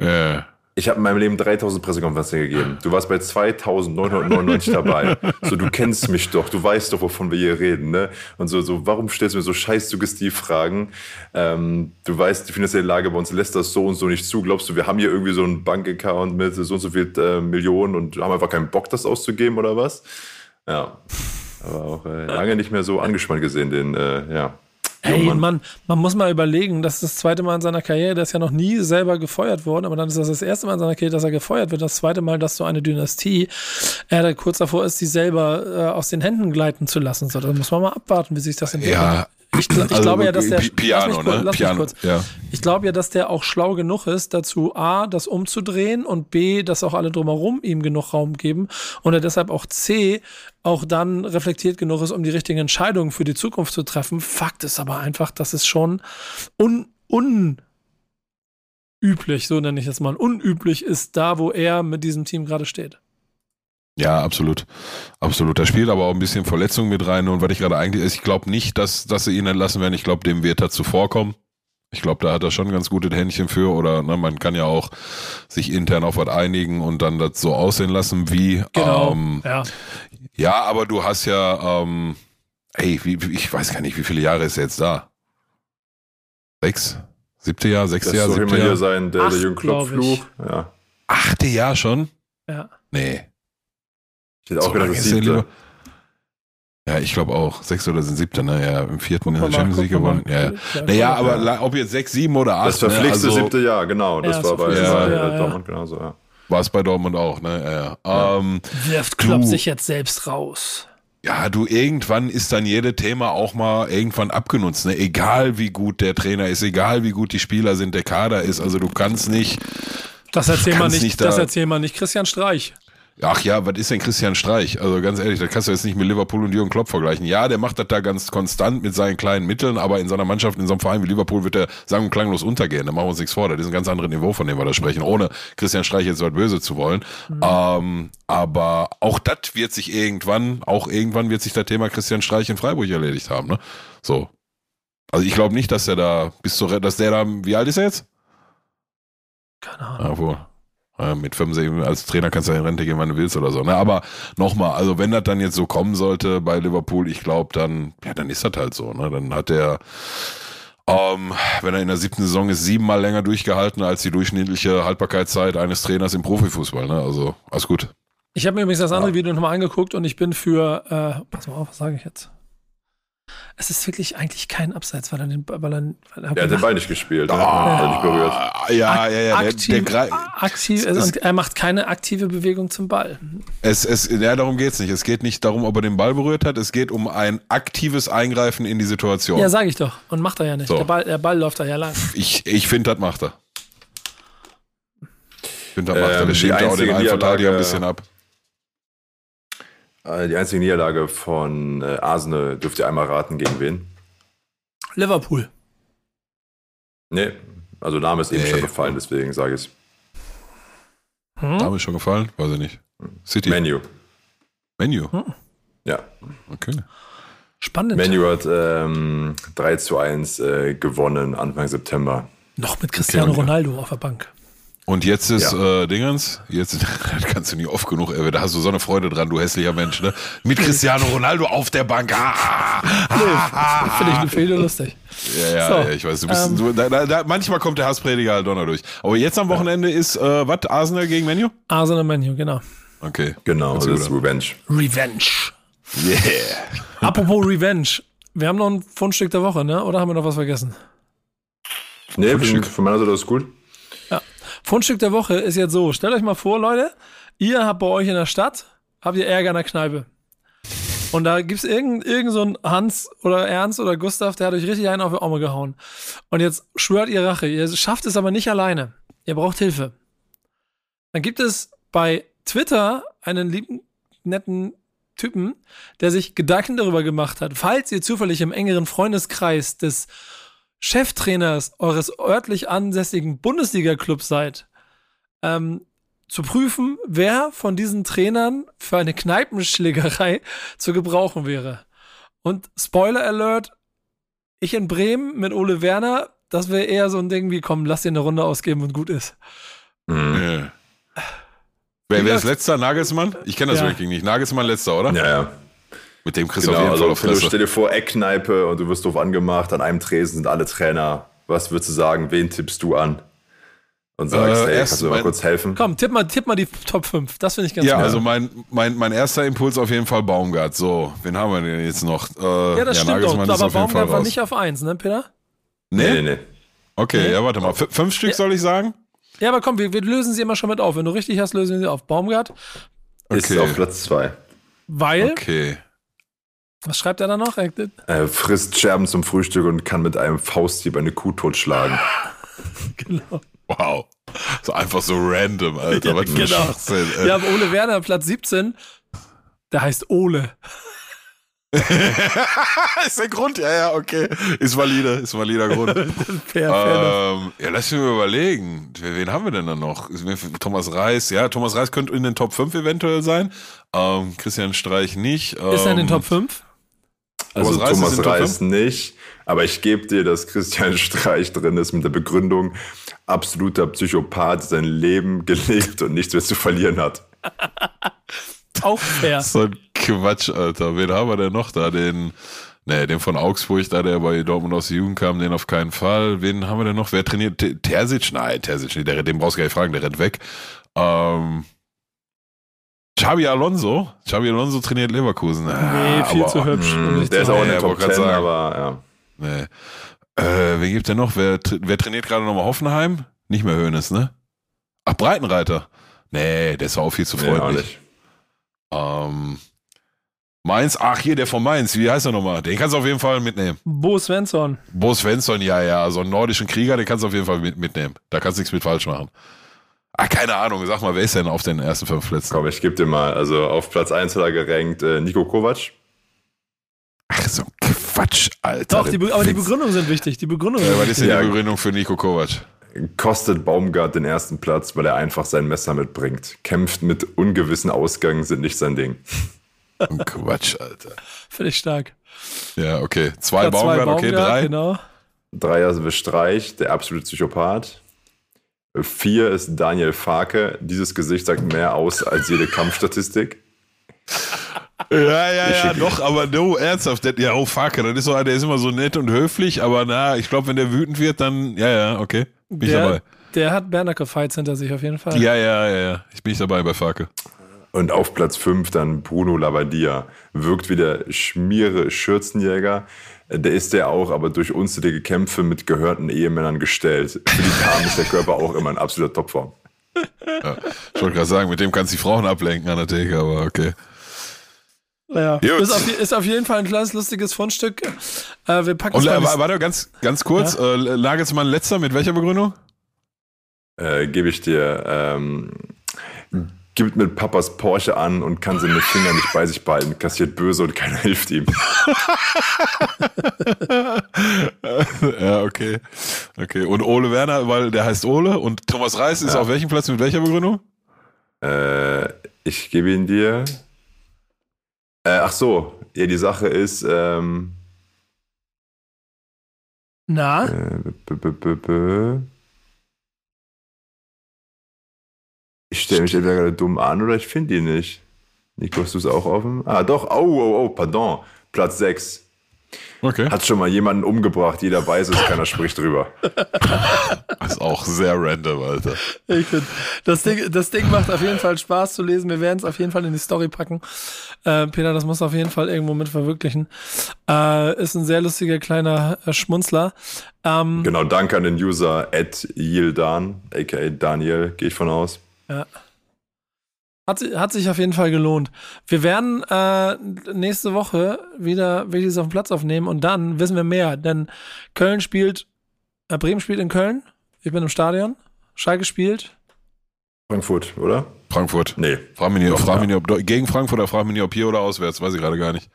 Ja. Ich habe in meinem Leben 3000 Pressekonferenzen gegeben. Du warst bei 2999 dabei. So, du kennst mich doch, du weißt doch, wovon wir hier reden, ne? Und so, so, warum stellst du mir so scheiß Suggestivfragen? Ähm, du weißt, die finanzielle Lage bei uns lässt das so und so nicht zu. Glaubst du, wir haben hier irgendwie so einen Bankaccount mit so und so viel äh, Millionen und haben einfach keinen Bock, das auszugeben oder was? Ja. Aber auch äh, lange nicht mehr so angespannt gesehen, den, äh, ja. Ey, Mann. man, man muss mal überlegen, das ist das zweite Mal in seiner Karriere, der ist ja noch nie selber gefeuert worden, aber dann ist das das erste Mal in seiner Karriere, dass er gefeuert wird, das zweite Mal, dass so eine Dynastie, er da kurz davor ist, sie selber äh, aus den Händen gleiten zu lassen. So, da muss man mal abwarten, wie sich das entwickelt. Ja, ich, ich also, glaube ja, dass der Piano, kurz, ne? Piano, ja. Ich glaube ja, dass der auch schlau genug ist, dazu A, das umzudrehen und B, dass auch alle drumherum ihm genug Raum geben und er deshalb auch C, auch dann reflektiert genug ist, um die richtigen Entscheidungen für die Zukunft zu treffen. Fakt ist aber einfach, dass es schon un, unüblich, so nenne ich es mal, unüblich ist, da wo er mit diesem Team gerade steht. Ja, absolut. Absolut. Da spielt aber auch ein bisschen Verletzung mit rein. Und was ich gerade eigentlich, ich glaube nicht, dass, dass sie ihn entlassen werden. Ich glaube, dem wird er zuvorkommen. Ich glaube, da hat er schon ganz gutes Händchen für. Oder ne, man kann ja auch sich intern auf was einigen und dann das so aussehen lassen, wie. Genau. Ähm, ja. ja, aber du hast ja, ähm, ey, wie, ich weiß gar nicht, wie viele Jahre ist er jetzt da? Sechs? Siebte Jahr, sechste Jahr, siebte Jahr? sein, der, der Jürgen Klopp-Fluch. Ja. Achte Jahr schon? Ja. Nee. Ich hätte auch so gedacht, das siebte. Ja, ich glaube auch. Sechs oder sind siebte, ne? Ja, im vierten in der Champions League gewonnen. Ja, ja. Naja, aber ja. ob jetzt sechs, sieben oder acht. Das verpflichtete ne? also, siebte Jahr, genau. Das ja, war bei, ja, bei ja, Dortmund genauso, ja. War es bei Dortmund auch, ne? Ja. Ähm, Wirft Klopp sich jetzt selbst raus. Ja, du, irgendwann ist dann jedes Thema auch mal irgendwann abgenutzt, ne? Egal wie gut der Trainer ist, egal wie gut die Spieler sind, der Kader ist. Also du kannst nicht. Das erzähl mal nicht, nicht das erzähl mal nicht Christian Streich. Ach ja, was ist denn Christian Streich? Also ganz ehrlich, da kannst du jetzt nicht mit Liverpool und Jürgen Klopp vergleichen. Ja, der macht das da ganz konstant mit seinen kleinen Mitteln, aber in seiner Mannschaft, in so einem Verein wie Liverpool wird er sang- und klanglos untergehen. Da machen wir uns nichts vor. Das ist ein ganz anderes Niveau, von dem wir da sprechen, ohne Christian Streich jetzt was böse zu wollen. Mhm. Ähm, aber auch das wird sich irgendwann, auch irgendwann wird sich das Thema Christian Streich in Freiburg erledigt haben. Ne? So. Also ich glaube nicht, dass der da bis zur, dass der da, wie alt ist er jetzt? Keine Ahnung. Ah, mit 65 als Trainer kannst du in Rente gehen, wann du willst oder so. Ne? Aber nochmal, also wenn das dann jetzt so kommen sollte bei Liverpool, ich glaube, dann, ja, dann ist das halt so. Ne? Dann hat er, ähm, wenn er in der siebten Saison ist, siebenmal länger durchgehalten als die durchschnittliche Haltbarkeitszeit eines Trainers im Profifußball. Ne? Also alles gut. Ich habe mir übrigens das andere ja. Video nochmal angeguckt und ich bin für, äh, pass mal auf, was sage ich jetzt? Es ist wirklich eigentlich kein Abseits, weil er den, weil er, weil er, er hat den Ball nicht gespielt, oh, er nicht berührt. Ja, ja, ja. Aktiv, der, der aktiv, es, und er macht keine aktive Bewegung zum Ball. Es, es, ja, darum geht's nicht. Es geht nicht darum, ob er den Ball berührt hat. Es geht um ein aktives Eingreifen in die Situation. Ja, sage ich doch. Und macht er ja nicht. So. Der, Ball, der Ball läuft da ja lang. Ich, ich finde, das macht er. Ich finde, das macht er. Der ähm, schiebt auch den einen Verteidiger ein bisschen ab. Äh, die einzige Niederlage von äh, Arsenal dürft ihr einmal raten, gegen wen? Liverpool. Nee, also Name ist eben schon gefallen, deswegen sage ich es. Hm? Name ist schon gefallen? Weiß ich nicht. City. Menu. Menu? Hm. Ja. Okay. Spannend. Menu hat ähm, 3 zu 1 äh, gewonnen Anfang September. Noch mit Cristiano okay, Ronaldo auf der Bank. Und jetzt ist Ja. äh, Dingens, jetzt das kannst du nie oft genug, ey, da hast du so eine Freude dran, du hässlicher Mensch, ne? Mit Cristiano Ronaldo auf der Bank. Ah, ah, Finde ich eine Fehler lustig. Ja, ja, So, ja, ich weiß, du bist, ähm, du, da, da, da, manchmal kommt der Hassprediger halt Donner durch. Aber jetzt am Wochenende ist, äh, was, Arsenal gegen Menu? Arsenal Menu, genau. Okay. Genau, das ist. Revenge. Revenge. Yeah. Apropos Revenge. Wir haben noch ein Fundstück der Woche, ne? Oder haben wir noch was vergessen? Nee, Frühstück. von, meiner Seite ist gut. Fundstück der Woche ist jetzt so. Stellt euch mal vor, Leute, ihr habt bei euch in der Stadt, habt ihr Ärger in der Kneipe. Und da gibt's irgend, irgend so Hans oder Ernst oder Gustav, der hat euch richtig einen auf die Arme gehauen. Und jetzt schwört ihr Rache. Ihr schafft es aber nicht alleine. Ihr braucht Hilfe. Dann gibt es bei Twitter einen lieben, netten Typen, der sich Gedanken darüber gemacht hat, falls ihr zufällig im engeren Freundeskreis des Cheftrainers eures örtlich ansässigen Bundesliga-Clubs seid, ähm, zu prüfen, wer von diesen Trainern für eine Kneipenschlägerei zu gebrauchen wäre. Und Spoiler Alert, ich in Bremen mit Ole Werner, das wäre eher so ein Ding wie, komm, lass dir eine Runde ausgeben und gut ist. Mhm. Wer, wer ist letzter? Nagelsmann? Ich kenne das Ja. Ranking nicht. Nagelsmann letzter, oder? Ja, ja. Mit dem kriegst du Genau, auf jeden Fall also auf Fresse. stell dir vor, Eckkneipe und du wirst doof angemacht, an einem Tresen sind alle Trainer. Was würdest du sagen, wen tippst du an? Und sagst, Äh, hey, erst kannst du mir mal kurz helfen? Komm, tipp mal, tipp mal die Top 5. Das finde ich ganz Ja, gut. also mein, mein, mein erster Impuls auf jeden Fall Baumgart. So, wen haben wir denn jetzt noch? Äh, ja, das stimmt doch. Nagelsmann ist Aber Baumgart war nicht auf 1, ne, Peter? Nee? Nee, nee, nee. Okay, Nee. ja, warte mal. F fünf Stück Ja. soll ich sagen? Ja, aber komm, wir, wir lösen sie immer schon mit auf. Wenn du richtig hast, lösen wir sie auf. Baumgart, Ist Okay. auf Platz zwei. weil, Okay. Was schreibt er da noch? Er- Er frisst Scherben zum Frühstück und kann mit einem Fausthieb eine Kuh totschlagen. Genau. Wow. So einfach so random, Alter. Ja, Was für ein genau. Schwachsinn, ey. Ja, aber Ole Werner, Platz 17, der heißt Ole. ist der Grund? Ja, ja, okay. Ist valide, ist valider Grund. Fair, fair. ähm, ja, lass mich mal überlegen. Wen haben wir denn dann noch? Thomas Reis, ja, Thomas Reis könnte in den Top 5 eventuell sein. Ähm, Christian Streich nicht. Ähm, Ist er in den Top 5? Also Thomas Reis Thomas Reis nicht, aber ich gebe dir, dass Christian Streich drin ist mit der Begründung, absoluter Psychopath, sein Leben gelebt und nichts mehr zu verlieren hat. Auch fair. So ein Quatsch, Alter. Wen haben wir denn noch da? Den, ne, den von Augsburg, da der bei Dortmund aus der Jugend kam, den auf keinen Fall. Wen haben wir denn noch? Wer trainiert? Te- Terzic? Nein, Terzic nicht. Der, den brauchst du gar nicht fragen, der rennt weg. Ähm, Xabi Alonso? Xabi Alonso trainiert Leverkusen. Nee, Ah, viel aber- zu hübsch. nicht der ist auch in der Top grad 10, sagen. aber ja. Nee. Äh, wen gibt denn noch? Wer, wer trainiert gerade nochmal Hoffenheim? Nicht mehr Hönes, ne? Ach, Breitenreiter. Nee, der ist auch viel zu Nee, freundlich. nicht. Ähm, Mainz, ach hier, der von Mainz, wie heißt er nochmal? Den kannst du auf jeden Fall mitnehmen. Bo Svensson. Bo Svensson, ja, ja, so einen nordischen Krieger, den kannst du auf jeden Fall mit, mitnehmen. Da kannst du nichts mit falsch machen. Ah, keine Ahnung, sag mal, wer ist denn auf den ersten fünf Plätzen? Komm, ich gebe dir mal, also auf Platz 1 hat er gerankt äh, Nico Kovac. Ach, so ein Quatsch, Alter. Doch, die, Be- aber die. Begründungen sind wichtig. Die Begründungen Äh, sind was ist denn Ja. die Begründung für Nico Kovac? Kostet Baumgart den ersten Platz, weil er einfach sein Messer mitbringt. Kämpft mit ungewissen Ausgängen, sind nicht sein Ding. Quatsch, Alter. Finde ich stark. Ja, okay. Zwei Platz zwei Baumgart, okay, Baumgart, drei. Genau. Dreier ist Streich, der absolute Psychopath. Vier ist Daniel Farke. Dieses Gesicht sagt mehr aus als jede Kampfstatistik. Ja, ja, Ich ja, doch, aber no, ernsthaft. Der, ja, oh fuck, das ist so, der ist immer so nett und höflich, aber na, ich glaube, wenn der wütend wird, dann, ja, ja, okay. Bin ich Der, dabei. der hat Bernacle-Fights hinter sich auf jeden Fall. Ja, ja, ja, ja. Ich bin nicht dabei bei Farke. Und auf Platz 5 dann Bruno Labbadia. Wirkt wie der schmiere Schürzenjäger. Der ist der auch, aber durch unzählige Kämpfe mit gehörten Ehemännern gestellt. Für die Damen ist der Körper auch immer in absoluter Topform. Ich wollte gerade sagen, mit dem kannst du die Frauen ablenken an der Theke, aber okay. Ja. Gut. Ist, auf, ist auf jeden Fall ein kleines, lustiges Fundstück. Äh, wir packen Und es mal äh, warte ganz, ganz kurz, äh, Nagelsmann letzter, mit welcher Begründung? Äh, Gebe ich dir. Ähm, gibt mit Papas Porsche an und kann seine Finger nicht bei sich behalten, kassiert böse und keiner hilft ihm. ja, okay. Okay. Und Ole Werner, weil der heißt Ole und Thomas Reis ist auf welchem Platz mit welcher Begründung? Äh, ich gebe ihn dir. Äh, ach so, ja, die Sache ist, ähm, Na? äh, b -b -b -b stelle mich entweder gerade dumm an oder ich finde ihn nicht. Nico, hast du es auch offen? Ah, doch. Oh, oh, oh, pardon. Platz 6. Okay. Hat schon mal jemanden umgebracht, jeder weiß es, keiner spricht drüber. Das ist auch sehr random, Alter. Ich finde, das Ding, das Ding macht auf jeden Fall Spaß zu lesen. Wir werden es auf jeden Fall in die Story packen. Äh, Peter, das muss auf jeden Fall irgendwo mit verwirklichen. Äh, ist ein sehr lustiger kleiner äh, Schmunzler. Ähm, Genau, danke an den User at Yildan, aka Daniel, gehe ich von aus. Ja. Hat, hat sich auf jeden Fall gelohnt. Wir werden äh, nächste Woche wieder Willis auf dem Platz aufnehmen und dann wissen wir mehr, denn Köln spielt, äh, Bremen spielt in Köln. Ich bin im Stadion. Schalke spielt. Frankfurt, oder? Frankfurt. Nee. Frag mich nicht, frag mich nicht ob gegen Frankfurt oder frag mich nicht, ob hier oder auswärts, weiß ich gerade gar nicht.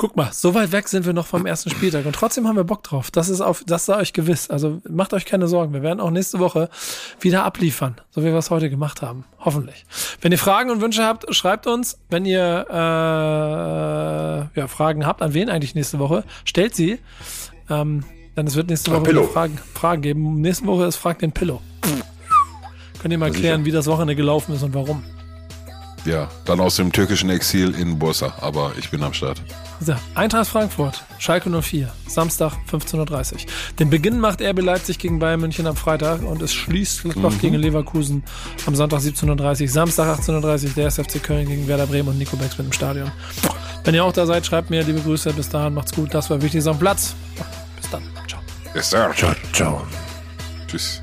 Guck mal, so weit weg sind wir noch vom ersten Spieltag und trotzdem haben wir Bock drauf. Das ist auf, das sei euch gewiss. Also macht euch keine Sorgen. Wir werden auch nächste Woche wieder abliefern, so wie wir es heute gemacht haben. Hoffentlich. Wenn ihr Fragen und Wünsche habt, schreibt uns. Wenn ihr äh, ja, Fragen habt, an wen eigentlich nächste Woche, stellt sie. Ähm, denn es wird nächste Woche wieder Fragen, Fragen geben. Nächste Woche ist Frag den Pillow. Könnt ihr mal erklären, wie das Wochenende gelaufen ist und warum? Ja, dann aus dem türkischen Exil in Bursa, aber ich bin am Start. So, Eintracht Frankfurt, Schalke 04, Samstag 15.30 Uhr. Den Beginn macht RB Leipzig gegen Bayern München am Freitag und es schließt Gladbach gegen Leverkusen am Sonntag 17.30 Uhr. Samstag 18.30 Uhr der SFC Köln gegen Werder Bremen und Nico Becks mit im Stadion. Wenn ihr auch da seid, schreibt mir liebe Grüße. Bis dahin, macht's gut. Das war wichtig am Platz. Bis dann. Ciao. Bis dann. Ciao, ciao. Tschüss.